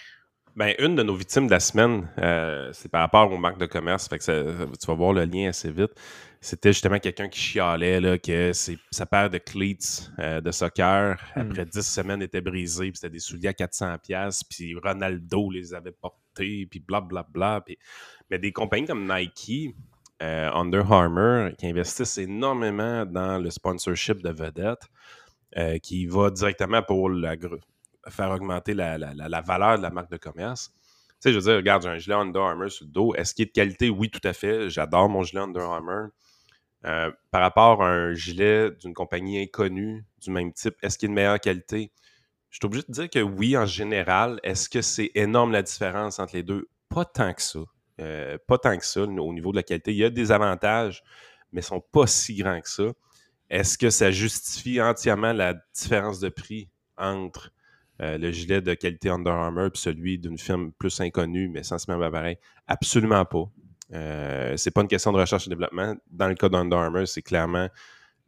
Ben, une de nos victimes de la semaine, euh, c'est par rapport aux marques de commerce. Fait que ça- tu vas voir le lien assez vite. C'était justement quelqu'un qui chialait là, que ses- sa paire de cleats euh, de soccer, Hmm. après 10 semaines, était brisée. Puis c'était des souliers à 400$. Puis Ronaldo les avait portés. Puis blablabla. Puis... Mais des compagnies comme Nike, euh, Under Armour, qui investissent énormément dans le sponsorship de vedettes, euh, qui va directement pour la, faire augmenter la, la- la- valeur de la marque de commerce. Tu sais, je veux dire, regarde, j'ai un gilet Under Armour sur le dos. Est-ce qu'il est de qualité? Oui, tout à fait. J'adore mon gilet Under Armour. Euh, par rapport à un gilet d'une compagnie inconnue du même type, est-ce qu'il est de meilleure qualité? Je suis obligé de dire que oui, en général. Est-ce que c'est énorme la différence entre les deux? Pas tant que ça. Euh, pas tant que ça au niveau de la qualité. Il y a des avantages, mais ils ne sont pas si grands que ça. est-ce que ça justifie entièrement la différence de prix entre euh, le gilet de qualité Under Armour et celui d'une firme plus inconnue, mais sensiblement pareil? Absolument pas. Euh, c'est pas une question de recherche et développement. Dans le cas d'Under Armour, c'est clairement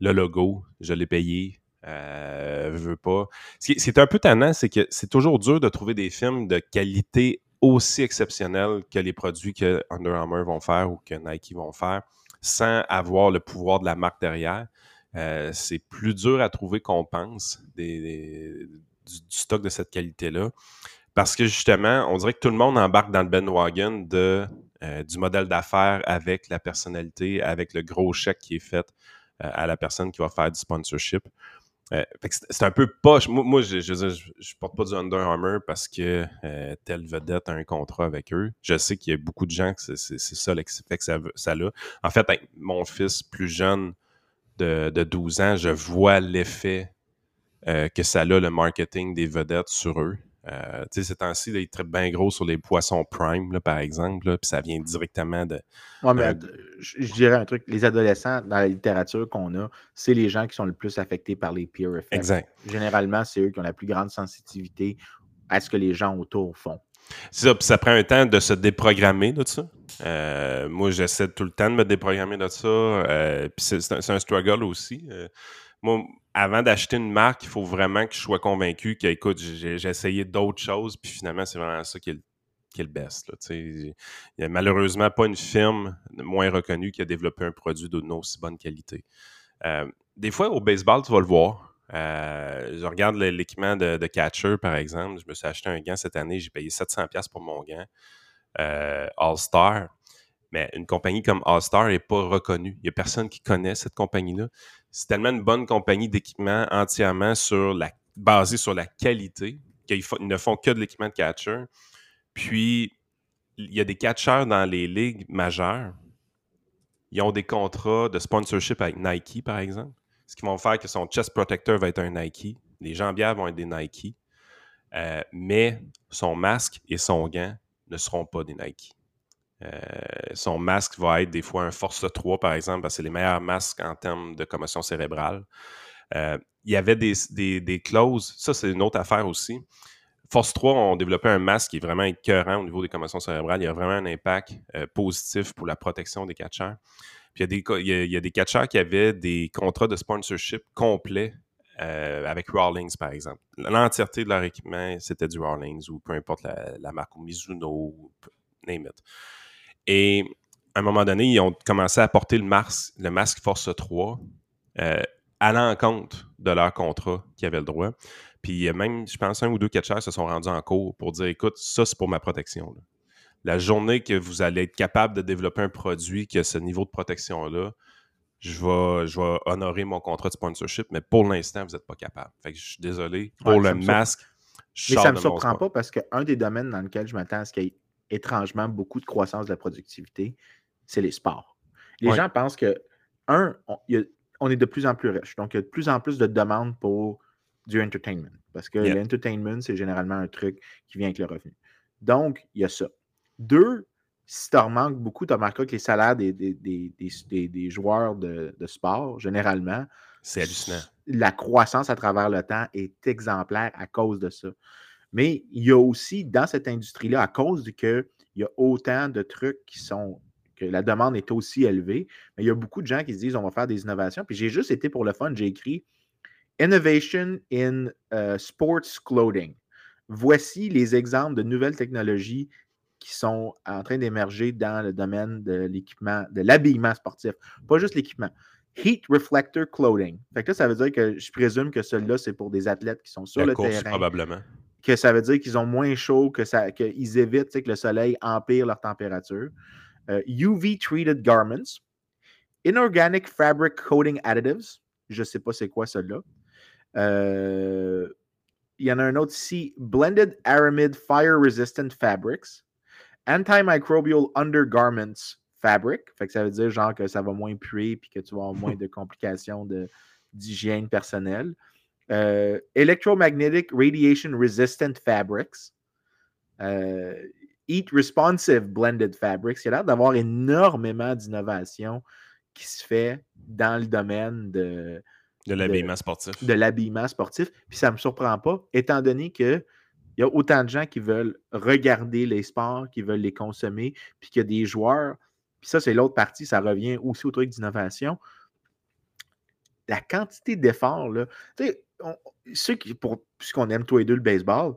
le logo. Je l'ai payé. Euh, veux pas. C'est un peu tannant, c'est que c'est toujours dur de trouver des films de qualité aussi exceptionnelle que les produits que Under Armour vont faire ou que Nike vont faire sans avoir le pouvoir de la marque derrière. C'est plus dur à trouver qu'on pense du, stock de cette qualité-là. Parce que justement, on dirait que tout le monde embarque dans le bandwagon de, euh, du modèle d'affaires avec la personnalité, avec le gros chèque qui est fait euh, à la personne qui va faire du sponsorship. c'est un peu poche. Moi, je, ne porte pas du Under Armour parce que telle vedette a un contrat avec eux. Je sais qu'il y a beaucoup de gens que c'est ça l'effet que ça, ça a. En fait, mon fils plus jeune de, 12 ans, je vois l'effet euh, que ça a le marketing des vedettes sur eux. Euh, tu sais, ces temps-ci, ils traitent bien gros sur les poissons prime, par exemple, puis ça vient directement de. Oui, mais je, dirais un truc les adolescents, dans la littérature qu'on a, c'est les gens qui sont le plus affectés par les peer effects. Exact. Généralement, c'est eux qui ont la plus grande sensitivité à ce que les gens autour font. C'est ça, puis ça prend un temps de se déprogrammer de ça. Euh, moi, j'essaie tout le temps de me déprogrammer de ça. Euh, puis c'est un, struggle aussi. Euh, moi, avant d'acheter une marque, il faut vraiment que je sois convaincu que, écoute, j'ai essayé d'autres choses, puis finalement, c'est vraiment ça qui est le, qui est best. Il n'y a malheureusement pas une firme moins reconnue qui a développé un produit d'une aussi bonne qualité. des fois, au baseball, tu vas le voir. je regarde l'équipement de, de, catcher, par exemple. Je me suis acheté un gant cette année, j'ai payé 700$ pour mon gant. Euh, All-Star. Mais une compagnie comme All-Star n'est pas reconnue. Il n'y a personne qui connaît cette compagnie-là. C'est tellement une bonne compagnie d'équipement entièrement sur la, basée sur la qualité qu'ils ne font que de l'équipement de catcher. Puis, il y a des catcheurs dans les ligues majeures. Ils ont des contrats de sponsorship avec Nike, par exemple. Ce qui vont faire que son chest protector va être un Nike. Les jambières vont être des Nike. Euh, mais son masque et son gant ne seront pas des Nike. Euh, son masque va être des fois un Force 3, par exemple, parce que c'est les meilleurs masques en termes de commotion cérébrale. Euh, il y avait des, clauses, ça c'est une autre affaire aussi. Force 3 ont développé un masque qui est vraiment écœurant au niveau des commotions cérébrales. Il y a vraiment un impact euh, positif pour la protection des catcheurs. Puis il y, a des, catcheurs qui avaient des contrats de sponsorship complets avec Rawlings, par exemple. L'entièreté de leur équipement, c'était du Rawlings ou peu importe la, marque, ou Mizuno, name it. Et à un moment donné, ils ont commencé à porter le, le masque Force 3 euh, à l'encontre de leur contrat qui avait le droit. Puis même, je pense, un ou deux catchers se sont rendus en cours pour dire écoute, ça, c'est pour ma protection. La journée que vous allez être capable de développer un produit qui a ce niveau de protection-là, je vais, je vais honorer mon contrat de sponsorship, mais pour l'instant, vous n'êtes pas capable. Fait que je suis désolé. Pour le masque, je Mais ça ne me surprend pas parce qu'un des domaines dans lequel je m'attends à ce qu'il y ait étrangement beaucoup de croissance de la productivité, c'est les sports. Les gens pensent que, un, on, est de plus en plus riche. Donc, il y a de plus en plus de demandes pour du entertainment. Parce que l'entertainment, c'est généralement un truc qui vient avec le revenu. Donc, il y a ça. Deux, si tu remarques beaucoup, tu as remarqué que les salaires des, des, joueurs de, sport, généralement, c'est hallucinant. La croissance à travers le temps est exemplaire à cause de ça. Mais il y a aussi dans cette industrie-là, à cause de qu'il y a autant de trucs qui sont que la demande est aussi élevée, mais il y a beaucoup de gens qui se disent on va faire des innovations. Puis j'ai juste été pour le fun, j'ai écrit Innovation in euh, Sports Clothing. Voici les exemples de nouvelles technologies qui sont en train d'émerger dans le domaine de l'équipement, de l'habillement sportif. Pas juste l'équipement. Heat Reflector Clothing. Fait que là, ça veut dire que je présume que celui-là, c'est pour des athlètes qui sont sur le terrain. Probablement. Que ça veut dire qu'ils ont moins chaud, que ça, qu'ils évitent que le soleil empire leur température. Euh, UV Treated Garments. Inorganic Fabric Coating Additives. Je ne sais pas c'est quoi celui-là. Euh, il y en a un autre ici. Blended Aramid Fire Resistant Fabrics. Antimicrobial Undergarments Fabric. Fait que ça veut dire genre que ça va moins puer puis que tu vas avoir moins de complications d'hygiène personnelle. Euh, electromagnetic Radiation Resistant Fabrics. Euh, Heat Responsive Blended Fabrics. Il y a l'air d'avoir énormément d'innovation qui se fait dans le domaine de, De l'habillement sportif. De l'habillement sportif. Puis ça ne me surprend pas, étant donné que il y a autant de gens qui veulent regarder les sports, qui veulent les consommer, puis qu'il y a des joueurs. Puis ça, c'est l'autre partie, ça revient aussi au truc d'innovation. La quantité d'efforts, là. Tu sais, ceux qui, pour, puisqu'on aime toi et deux le baseball,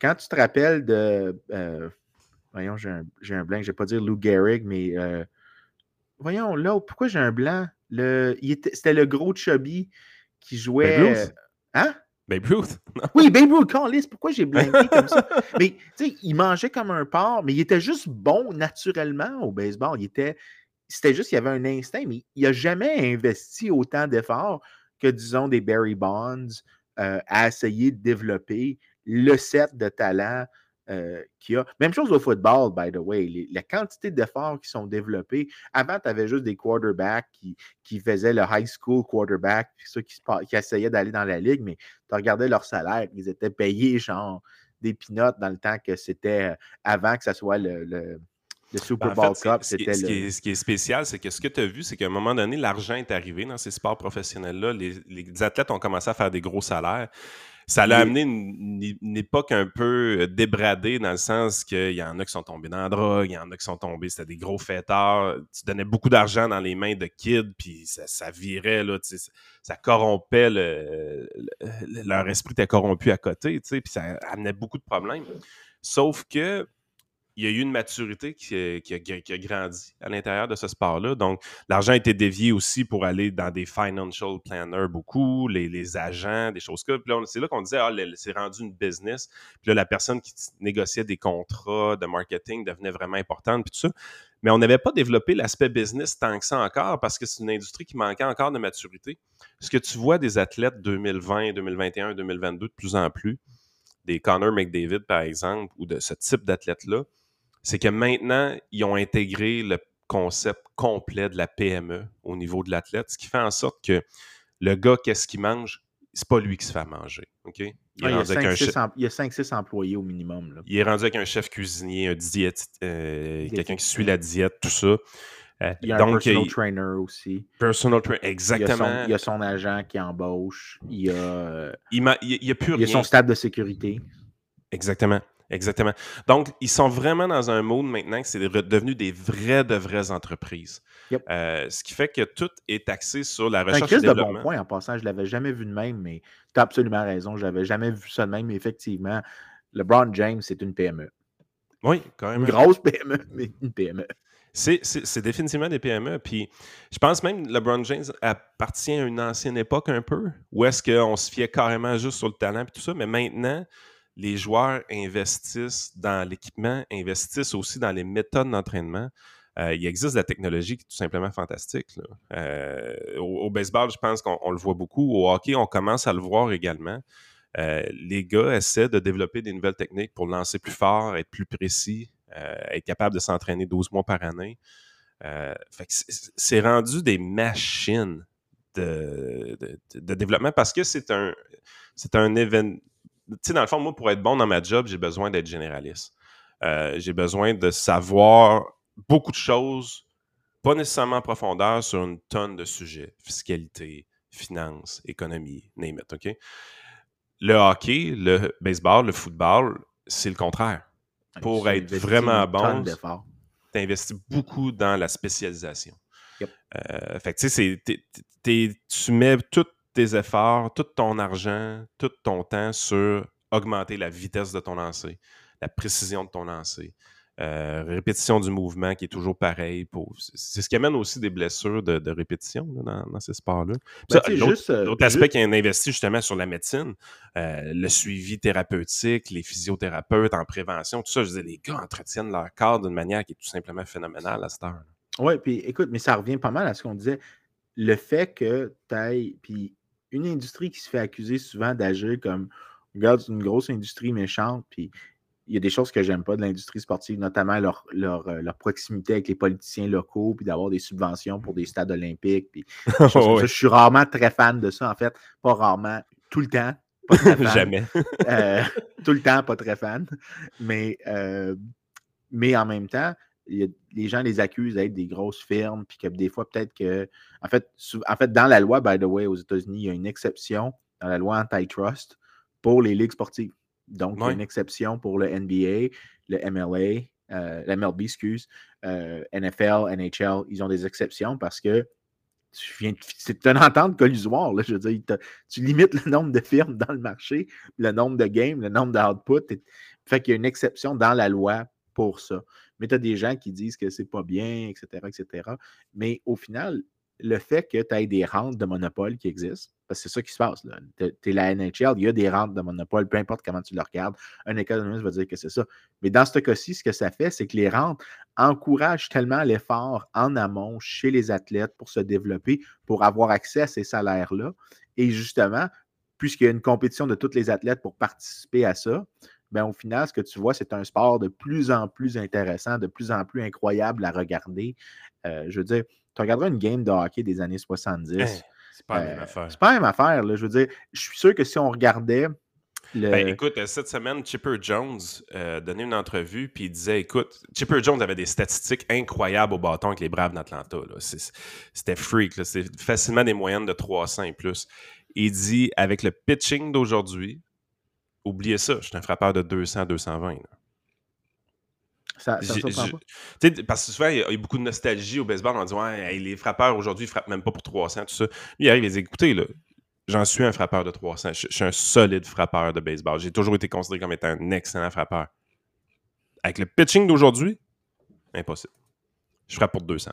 quand tu te rappelles de. Euh, voyons, j'ai un, j'ai un blanc, je ne vais pas dire Lou Gehrig, mais. Euh, voyons, là, pourquoi j'ai un blanc? Le, c'était le gros chubby qui jouait. Hein? Babe Ruth. Oui, Babe Ruth, Callis, pourquoi j'ai blanqué comme ça? Mais tu sais, il mangeait comme un porc, mais il était juste bon naturellement au baseball. Il était, c'était juste qu'il avait un instinct, mais il n'a jamais investi autant d'efforts que, disons, des Barry Bonds euh, à essayer de développer le set de talent euh, qu'il y a. Même chose au football, by the way. la quantité d'efforts qui sont développés. Avant, tu avais juste des quarterbacks qui, faisaient le high school quarterback, ceux qui, essayaient d'aller dans la ligue, mais tu regardais leur salaire, ils étaient payés genre des pinottes dans le temps que c'était euh, avant que ce soit le Super ben, Bowl Cup, c'était le... ce, qui est spécial, c'est que ce que tu as vu, c'est qu'à un moment donné, l'argent est arrivé dans ces sports professionnels-là. Les, les, athlètes ont commencé à faire des gros salaires ça l'a amené une, époque un peu euh, débradée dans le sens qu'il y en a qui sont tombés dans la drogue, il y en a qui sont tombés, c'était des gros fêtards. Tu donnais beaucoup d'argent dans les mains de kids, puis ça, virait, là, ça corrompait leur esprit était corrompu à côté, puis ça amenait beaucoup de problèmes. Sauf que il y a eu une maturité qui, a, grandi à l'intérieur de ce sport-là. Donc, l'argent a été dévié aussi pour aller dans des financial planners beaucoup, les, agents, des choses comme ça. c'est là qu'on disait, ah, c'est rendu une business. Puis là, la personne qui négociait des contrats de marketing devenait vraiment importante, puis tout ça. Mais on n'avait pas développé l'aspect business tant que ça encore parce que c'est une industrie qui manquait encore de maturité. Ce que tu vois des athlètes 2020, 2021, 2022 de plus en plus, des Connor McDavid par exemple, ou de ce type d'athlètes-là, c'est que maintenant, ils ont intégré le concept complet de la PME au niveau de l'athlète, ce qui fait en sorte que le gars, qu'est-ce qu'il mange? C'est pas lui qui se fait manger. OK? Il, y a 5-6 employés au minimum. Il est rendu avec un chef cuisinier, un diète, euh, quelqu'un qui suit la diète, tout ça. Euh, il y a un personal trainer aussi. Personal trainer, exactement. Il y, a son, agent qui embauche. Il y a, il, y a, plus il y a son stade de sécurité. Exactement. Exactement. Donc, ils sont vraiment dans un mode maintenant que c'est devenu des vraies de vraies entreprises. Euh, ce qui fait que tout est axé sur la recherche et développement. de bon point en passant. Je ne l'avais jamais vu de même, mais tu as absolument raison. Je n'avais jamais vu ça de même. Mais effectivement, LeBron James, c'est une PME. Oui, quand même. Une grosse PME, mais une PME. C'est définitivement des PME. Puis je pense même que LeBron James appartient à une ancienne époque un peu, où est-ce qu'on se fiait carrément juste sur le talent et tout ça. Mais maintenant, les joueurs investissent dans l'équipement, investissent aussi dans les méthodes d'entraînement. Euh, il existe de la technologie qui est tout simplement fantastique. Euh, au, baseball, je pense qu'on le voit beaucoup. Au hockey, on commence à le voir également. Euh, les gars essaient de développer des nouvelles techniques pour lancer plus fort, être plus précis, être capable de s'entraîner 12 mois par année. c'est rendu des machines de, développement parce que c'est un, c'est un événement tu sais, dans le fond, moi, pour être bon dans ma job, j'ai besoin d'être généraliste. Euh, j'ai besoin de savoir beaucoup de choses, pas nécessairement en profondeur, sur une tonne de sujets. Fiscalité, finance, économie, name it, OK? Le hockey, le baseball, le football, c'est le contraire. Pour être vraiment bon, tu investis beaucoup dans la spécialisation. Euh, fait que tu sais, tu mets tout tes efforts, tout ton argent, tout ton temps sur augmenter la vitesse de ton lancer, la précision de ton lancer, euh, répétition du mouvement qui est toujours pareil. Pour... C'est ce qui amène aussi des blessures de, répétition dans, ces sports-là. Ben, l'autre euh, aspect qui est investi justement sur la médecine, euh, le suivi thérapeutique, les physiothérapeutes en prévention, tout ça, je disais, les gars entretiennent leur corps d'une manière qui est tout simplement phénoménale à cette heure. Oui, puis écoute, mais ça revient pas mal à ce qu'on disait. Le fait que tu ailles, puis une industrie qui se fait accuser souvent d'agir comme regarde, une grosse industrie méchante, puis il y a des choses que j'aime pas de l'industrie sportive, notamment leur, leur, euh, proximité avec les politiciens locaux, puis d'avoir des subventions pour des stades olympiques. Puis Je suis rarement très fan de ça, en fait. Pas rarement, tout le temps. Pas très fan. Jamais. Euh, tout le temps, pas très fan. Mais, euh, mais en même temps, les gens les accusent d'être des grosses firmes, puis que des fois, peut-être que. En fait, en fait, dans la loi, by the way, aux États-Unis, il y a une exception dans la loi antitrust pour les ligues sportives. Donc, il y a une exception pour le NBA, le MLA, euh, la MLB, excuse, euh, NFL, NHL, ils ont des exceptions parce que c'est une entente collusoire. Là, je veux dire, tu limites le nombre de firmes dans le marché, le nombre de games, le nombre d'outputs. Fait qu'il y a une exception dans la loi pour ça. Mais tu as des gens qui disent que c'est pas bien, etc., etc. Mais au final, le fait que tu aies des rentes de monopole qui existent, parce que c'est ça qui se passe. Tu es la NHL, il y a des rentes de monopole, peu importe comment tu le regardes. Un économiste va dire que c'est ça. Mais dans ce cas-ci, ce que ça fait, c'est que les rentes encouragent tellement l'effort en amont chez les athlètes pour se développer, pour avoir accès à ces salaires-là. Et justement, puisqu'il y a une compétition de tous les athlètes pour participer à ça, bien, au final, ce que tu vois, c'est un sport de plus en plus intéressant, de plus en plus incroyable à regarder. Euh, je veux dire, tu regarderas une game de hockey des années 70. C'est pas la même euh, affaire. C'est pas la même affaire. Là. Je veux dire, je suis sûr que si on regardait. Le... Ben, écoute, euh, cette semaine, Chipper Jones euh, donnait une entrevue, puis il disait écoute, Chipper Jones avait des statistiques incroyables au bâton avec les Braves d'Atlanta. C'était freak. C'est facilement des moyennes de 300 et plus. Il dit avec le pitching d'aujourd'hui, oubliez ça, je suis un frappeur de 200, 220. Ça, ça Parce que souvent, il y, a beaucoup de nostalgie au baseball en disant les frappeurs aujourd'hui, ils frappent même pas pour 300, tout ça. Lui, il arrive et dit écoutez, là, j'en suis un frappeur de 300. Je, suis un solide frappeur de baseball. J'ai toujours été considéré comme étant un excellent frappeur. Avec le pitching d'aujourd'hui, impossible. Je frappe pour 200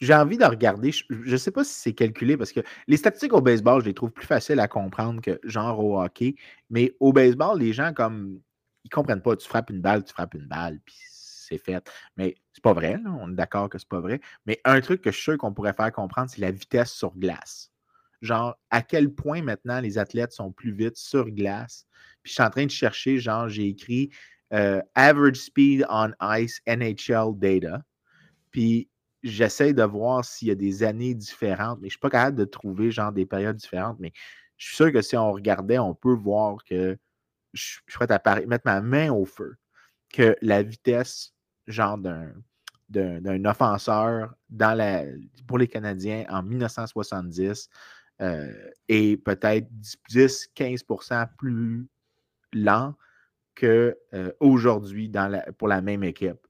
j'ai envie de regarder. Je ne sais pas si c'est calculé parce que les statistiques au baseball, je les trouve plus faciles à comprendre que genre au hockey. Mais au baseball, les gens comme ils comprennent pas. Tu frappes une balle, tu frappes une balle, puis c'est fait. Mais c'est pas vrai, on est d'accord que c'est pas vrai. Mais un truc que je suis sûr qu'on pourrait faire comprendre, c'est la vitesse sur glace. Genre, à quel point maintenant les athlètes sont plus vite sur glace. Puis je suis en train de chercher, genre, j'ai écrit euh, Average Speed on Ice NHL Data. Puis j'essaie de voir s'il y a des années différentes, mais je ne suis pas capable de trouver, genre, des périodes différentes. Mais je suis sûr que si on regardait, on peut voir que je suis prêt à mettre ma main au feu que la vitesse, genre d'un d'un offenseur dans la, pour les Canadiens en 1970 euh, est peut-être 10-15% plus lent qu'aujourd'hui euh, pour la même équipe.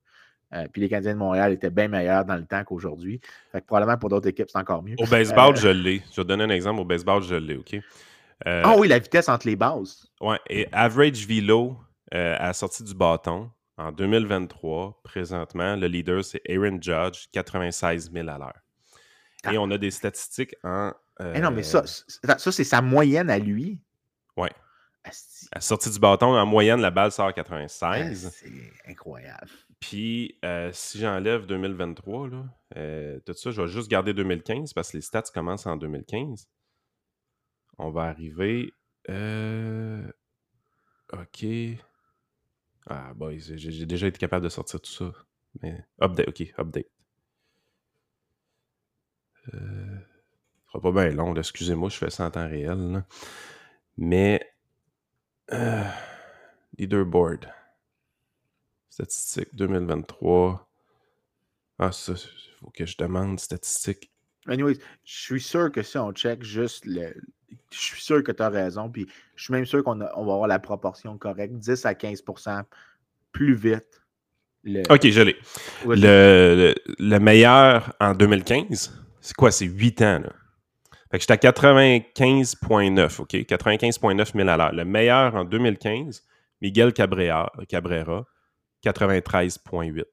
Euh, puis les Canadiens de Montréal étaient bien meilleurs dans le temps qu'aujourd'hui. probablement pour d'autres équipes, c'est encore mieux. Au baseball, je l'ai. Je vais te donner un exemple. Au baseball, je l'ai, OK? Euh, ah oui, la vitesse entre les bases. Oui, et average velo euh, à la sortie du bâton en 2023, présentement, le leader, c'est Aaron Judge, 96 000 à l'heure. Et on a des statistiques en. Eh non, mais ça, ça c'est sa moyenne à lui. Oui. À la sortie du bâton, en moyenne, la balle sort à 96. c'est incroyable. Puis, si j'enlève 2023, là, tout ça, je vais juste garder 2015 parce que les stats commencent en 2015 on va arriver. Euh, ok. Ah, boys, j'ai déjà été capable de sortir tout ça. Mais, update, ok, update. Euh, sera pas bien long, excusez-moi, je fais ça en temps réel. Mais, euh, leaderboard. Statistique 2023. Ah, ça, il faut que je demande statistique. Anyways, je suis sûr que si on check juste le, je suis sûr que tu as raison. Puis je suis même sûr qu'on va avoir la proportion correcte, 10 à 15% plus vite. OK, je l'ai. Le, meilleur en 2015, c'est quoi? C'est 8 ans. Là. Fait que j'étais à 95,9, OK? 95,9 000 à l'heure. Le meilleur en 2015, Miguel Cabrera, Cabrera 93,8.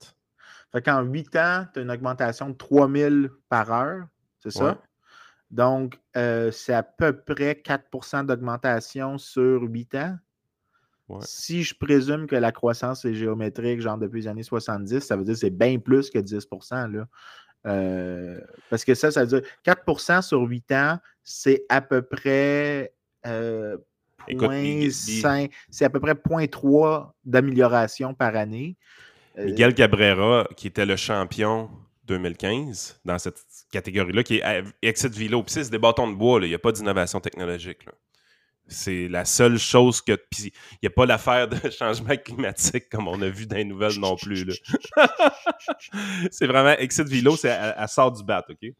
Fait qu'en 8 ans, tu as une augmentation de 3 000 par heure, c'est ça? Donc, euh, c'est à peu près 4% d'augmentation sur 8 ans. Si je présume que la croissance est géométrique, genre depuis les années 70, ça veut dire que c'est bien plus que 10 là. Euh, parce que ça, ça veut dire 4% sur 8 ans, c'est à peu près euh, c'est à peu près 0.3 d'amélioration par année. Miguel Cabrera, qui était le champion 2015 dans cette catégorie-là, qui est Exit Velo. Puis c'est des bâtons de bois, il n'y a pas d'innovation technologique. C'est la seule chose que. Puis il n'y a pas l'affaire de changement climatique comme on a vu dans les nouvelles non plus. c'est vraiment. Exit Vilo, c'est, elle, sort du bat, OK?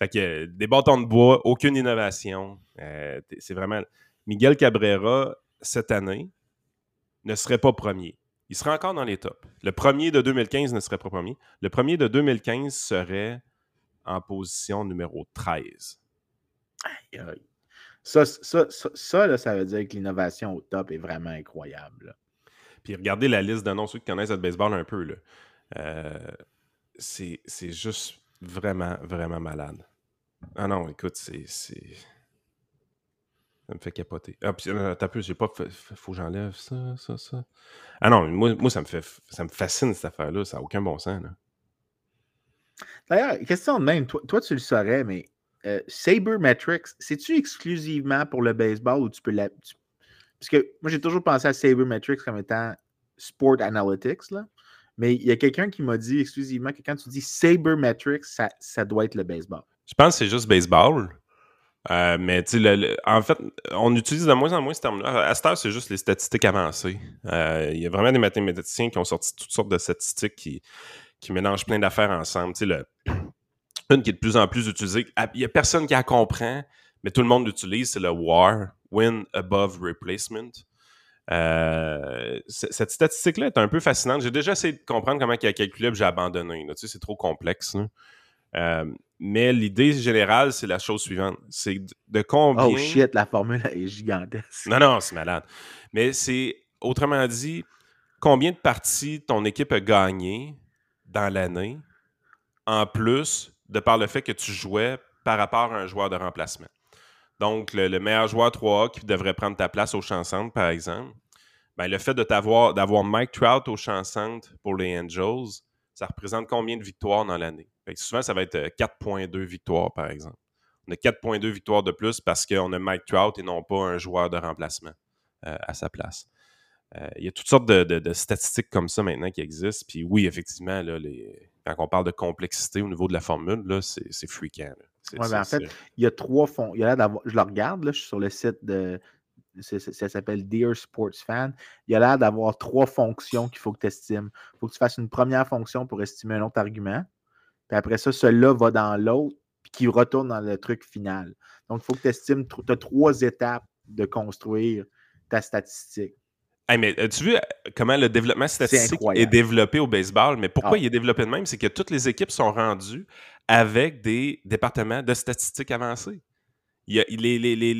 Fait que des bâtons de bois, aucune innovation. Euh, c'est vraiment. Miguel Cabrera, cette année, ne serait pas premier. Il serait encore dans les tops. Le premier de 2015 ne serait pas premier. Le premier de 2015 serait en position numéro 13. Aïe, aïe. Ça, ça, ça, ça, veut dire que l'innovation au top est vraiment incroyable. Puis regardez la liste noms, ceux qui connaissent le baseball un peu. Euh, c'est juste vraiment, vraiment malade. Ah non, écoute, c'est. Ça me fait capoter. Ah, puis, euh, t'as peu, j'ai pas. Faut que j'enlève ça, ça, ça. Ah non, moi, moi ça, me fait, ça me fascine cette affaire-là. Ça n'a aucun bon sens. D'ailleurs, question de même. Toi, toi, tu le saurais, mais euh, Sabermetrics, c'est-tu exclusivement pour le baseball ou tu peux la. Parce que moi, j'ai toujours pensé à Sabermetrics comme étant Sport Analytics, là. Mais il y a quelqu'un qui m'a dit exclusivement que quand tu dis Sabermetrics, ça, ça doit être le baseball. Je pense que c'est juste baseball. Euh, mais tu sais, en fait, on utilise de moins en moins ce terme-là. À cette heure, c'est juste les statistiques avancées. Euh, il y a vraiment des mathématiciens qui ont sorti toutes sortes de statistiques qui, qui mélangent plein d'affaires ensemble. Tu une qui est de plus en plus utilisée. Il n'y a personne qui la comprend, mais tout le monde l'utilise, c'est le WAR, Win Above Replacement. Euh, cette statistique-là est un peu fascinante. J'ai déjà essayé de comprendre comment il a calculé, j'ai abandonné. Tu sais, c'est trop complexe. Mais l'idée générale, c'est la chose suivante. C'est de combien... Oh shit, la formule est gigantesque. Non, non, c'est malade. Mais c'est, autrement dit, combien de parties ton équipe a gagné dans l'année, en plus de par le fait que tu jouais par rapport à un joueur de remplacement? Donc, le, meilleur joueur 3A qui devrait prendre ta place au champ centre, par exemple, ben, le fait de t'avoir, d'avoir Mike Trout au champ centre pour les Angels, ça représente combien de victoires dans l'année? Souvent, ça va être 4,2 euh, victoires, par exemple. On a 4,2 victoires de plus parce qu'on a Mike Trout et non pas un joueur de remplacement euh, à sa place. Euh, il y a toutes sortes de, statistiques comme ça maintenant qui existent. Puis oui, effectivement, là, les, quand on parle de complexité au niveau de la formule, là, c'est, c'est fréquent. Oui, en fait, il y a trois fonds. Il y a je le regarde, là, je suis sur le site de. Ça s'appelle Dear Sports Fan. Il y a l'air d'avoir trois fonctions qu'il faut que tu estimes. Il faut que tu fasses une première fonction pour estimer un autre argument. Puis après ça, celui-là va dans l'autre, puis qui retourne dans le truc final. Donc, il faut que tu estimes, tu as trois étapes de construire ta statistique mais as-tu vu euh, comment le développement statistique est, développé au baseball? Mais pourquoi il est développé de même? C'est que toutes les équipes sont rendues avec des départements de statistiques avancés. Il y a, les, les, les,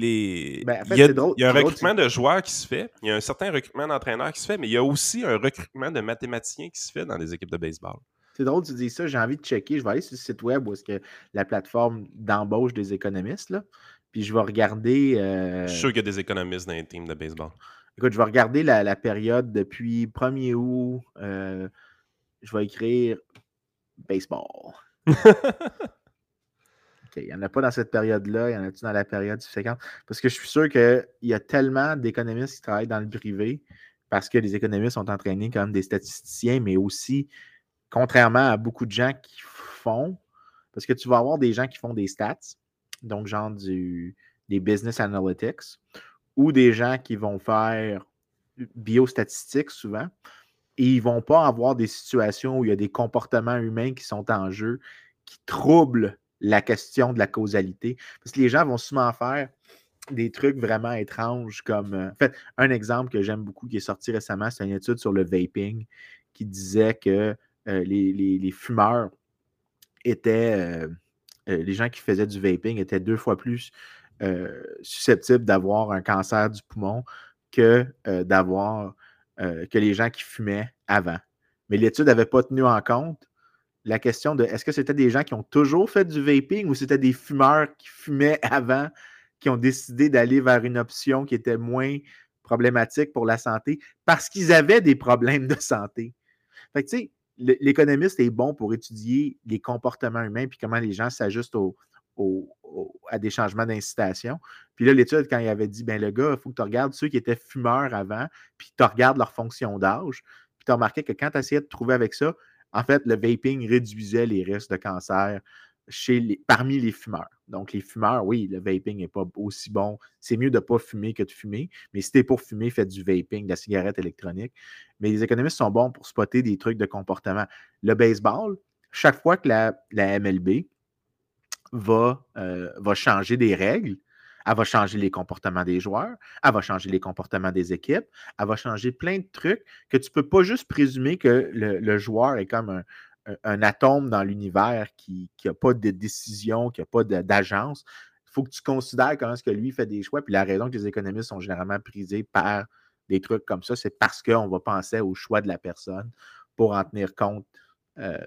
il y a, un recrutement de joueurs qui se fait, il y a un certain recrutement d'entraîneurs qui se fait, mais il y a aussi un recrutement de mathématiciens qui se fait dans les équipes de baseball. C'est drôle, tu dis ça, j'ai envie de checker. Je vais aller sur le site web où est-ce que la plateforme d'embauche des économistes, là, puis je vais regarder. Je suis sûr qu'il y a des économistes dans les teams de baseball. Écoute, je vais regarder la, période depuis 1er août. Euh, je vais écrire baseball. il n'y en a pas dans cette période-là. Il y en a-tu dans la période subséquente? Parce que je suis sûr qu'il y a tellement d'économistes qui travaillent dans le privé parce que les économistes sont entraînés comme des statisticiens, mais aussi, contrairement à beaucoup de gens qui font, parce que tu vas avoir des gens qui font des stats, donc genre du, des business analytics, ou des gens qui vont faire biostatistiques souvent, et ils ne vont pas avoir des situations où il y a des comportements humains qui sont en jeu, qui troublent la question de la causalité. Parce que les gens vont souvent faire des trucs vraiment étranges comme. Euh, en fait, un exemple que j'aime beaucoup qui est sorti récemment, c'est une étude sur le vaping qui disait que euh, les, fumeurs étaient. Euh, les gens qui faisaient du vaping étaient deux fois plus susceptibles d'avoir un cancer du poumon que d'avoir que les gens qui fumaient avant. Mais l'étude n'avait pas tenu en compte la question de est-ce que c'était des gens qui ont toujours fait du vaping ou c'était des fumeurs qui fumaient avant, qui ont décidé d'aller vers une option qui était moins problématique pour la santé parce qu'ils avaient des problèmes de santé? Fait que tu sais, l'économiste est bon pour étudier les comportements humains puis comment les gens s'ajustent à des changements d'incitation. Puis là, l'étude, quand il avait dit, ben le gars, il faut que tu regardes ceux qui étaient fumeurs avant, puis tu regardes leur fonction d'âge, puis tu remarqué que quand tu essayais de trouver avec ça, en fait, le vaping réduisait les risques de cancer chez les, parmi les fumeurs. Donc, les fumeurs, oui, le vaping n'est pas aussi bon. C'est mieux de ne pas fumer que de fumer. Mais si tu es pour fumer, fais du vaping, de la cigarette électronique. Mais les économistes sont bons pour spotter des trucs de comportement. Le baseball, chaque fois que la, MLB euh, va changer des règles, elle va changer les comportements des joueurs, elle va changer les comportements des équipes, elle va changer plein de trucs que tu ne peux pas juste présumer que le, joueur est comme un, atome dans l'univers qui n'a pas de décision, qui n'a pas d'agence. Il faut que tu considères comment est-ce que lui fait des choix. Puis la raison que les économistes sont généralement prisés par des trucs comme ça, c'est parce qu'on va penser au choix de la personne pour en tenir compte euh,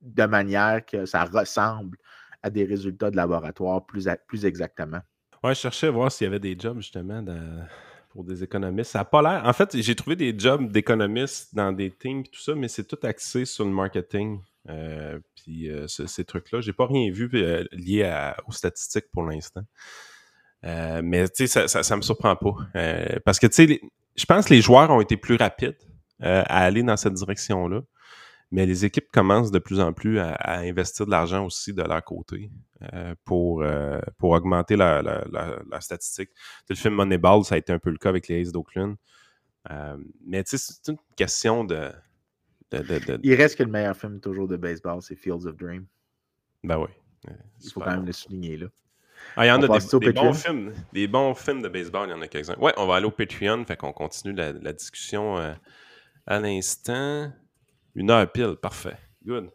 de manière que ça ressemble à des résultats de laboratoire plus, plus exactement? Ouais, je cherchais à voir s'il y avait des jobs justement pour des économistes. Ça n'a pas l'air. En fait, j'ai trouvé des jobs d'économistes dans des teams et tout ça, mais c'est tout axé sur le marketing. Euh, puis euh, ces trucs-là, j'ai pas rien vu euh, lié aux statistiques pour l'instant. mais tu sais, ça, ça, me surprend pas. parce que tu sais, je pense que les joueurs ont été plus rapides à aller dans cette direction-là. Mais les équipes commencent de plus en plus à, investir de l'argent aussi de leur côté euh, pour, euh, pour augmenter la, la, statistique. le film Moneyball, ça a été un peu le cas avec les Aces d'Oakland. Euh, mais c'est une question de, Il reste que le meilleur film toujours de baseball, c'est Fields of Dream. Ben oui. Il faut quand même le souligner là. Ah, il y en a des, bons films, des bons films de baseball, il y en a quelques-uns. Ouais, on va aller au Patreon, fait qu'on continue la, discussion à l'instant. Une heure pile, parfait. Good.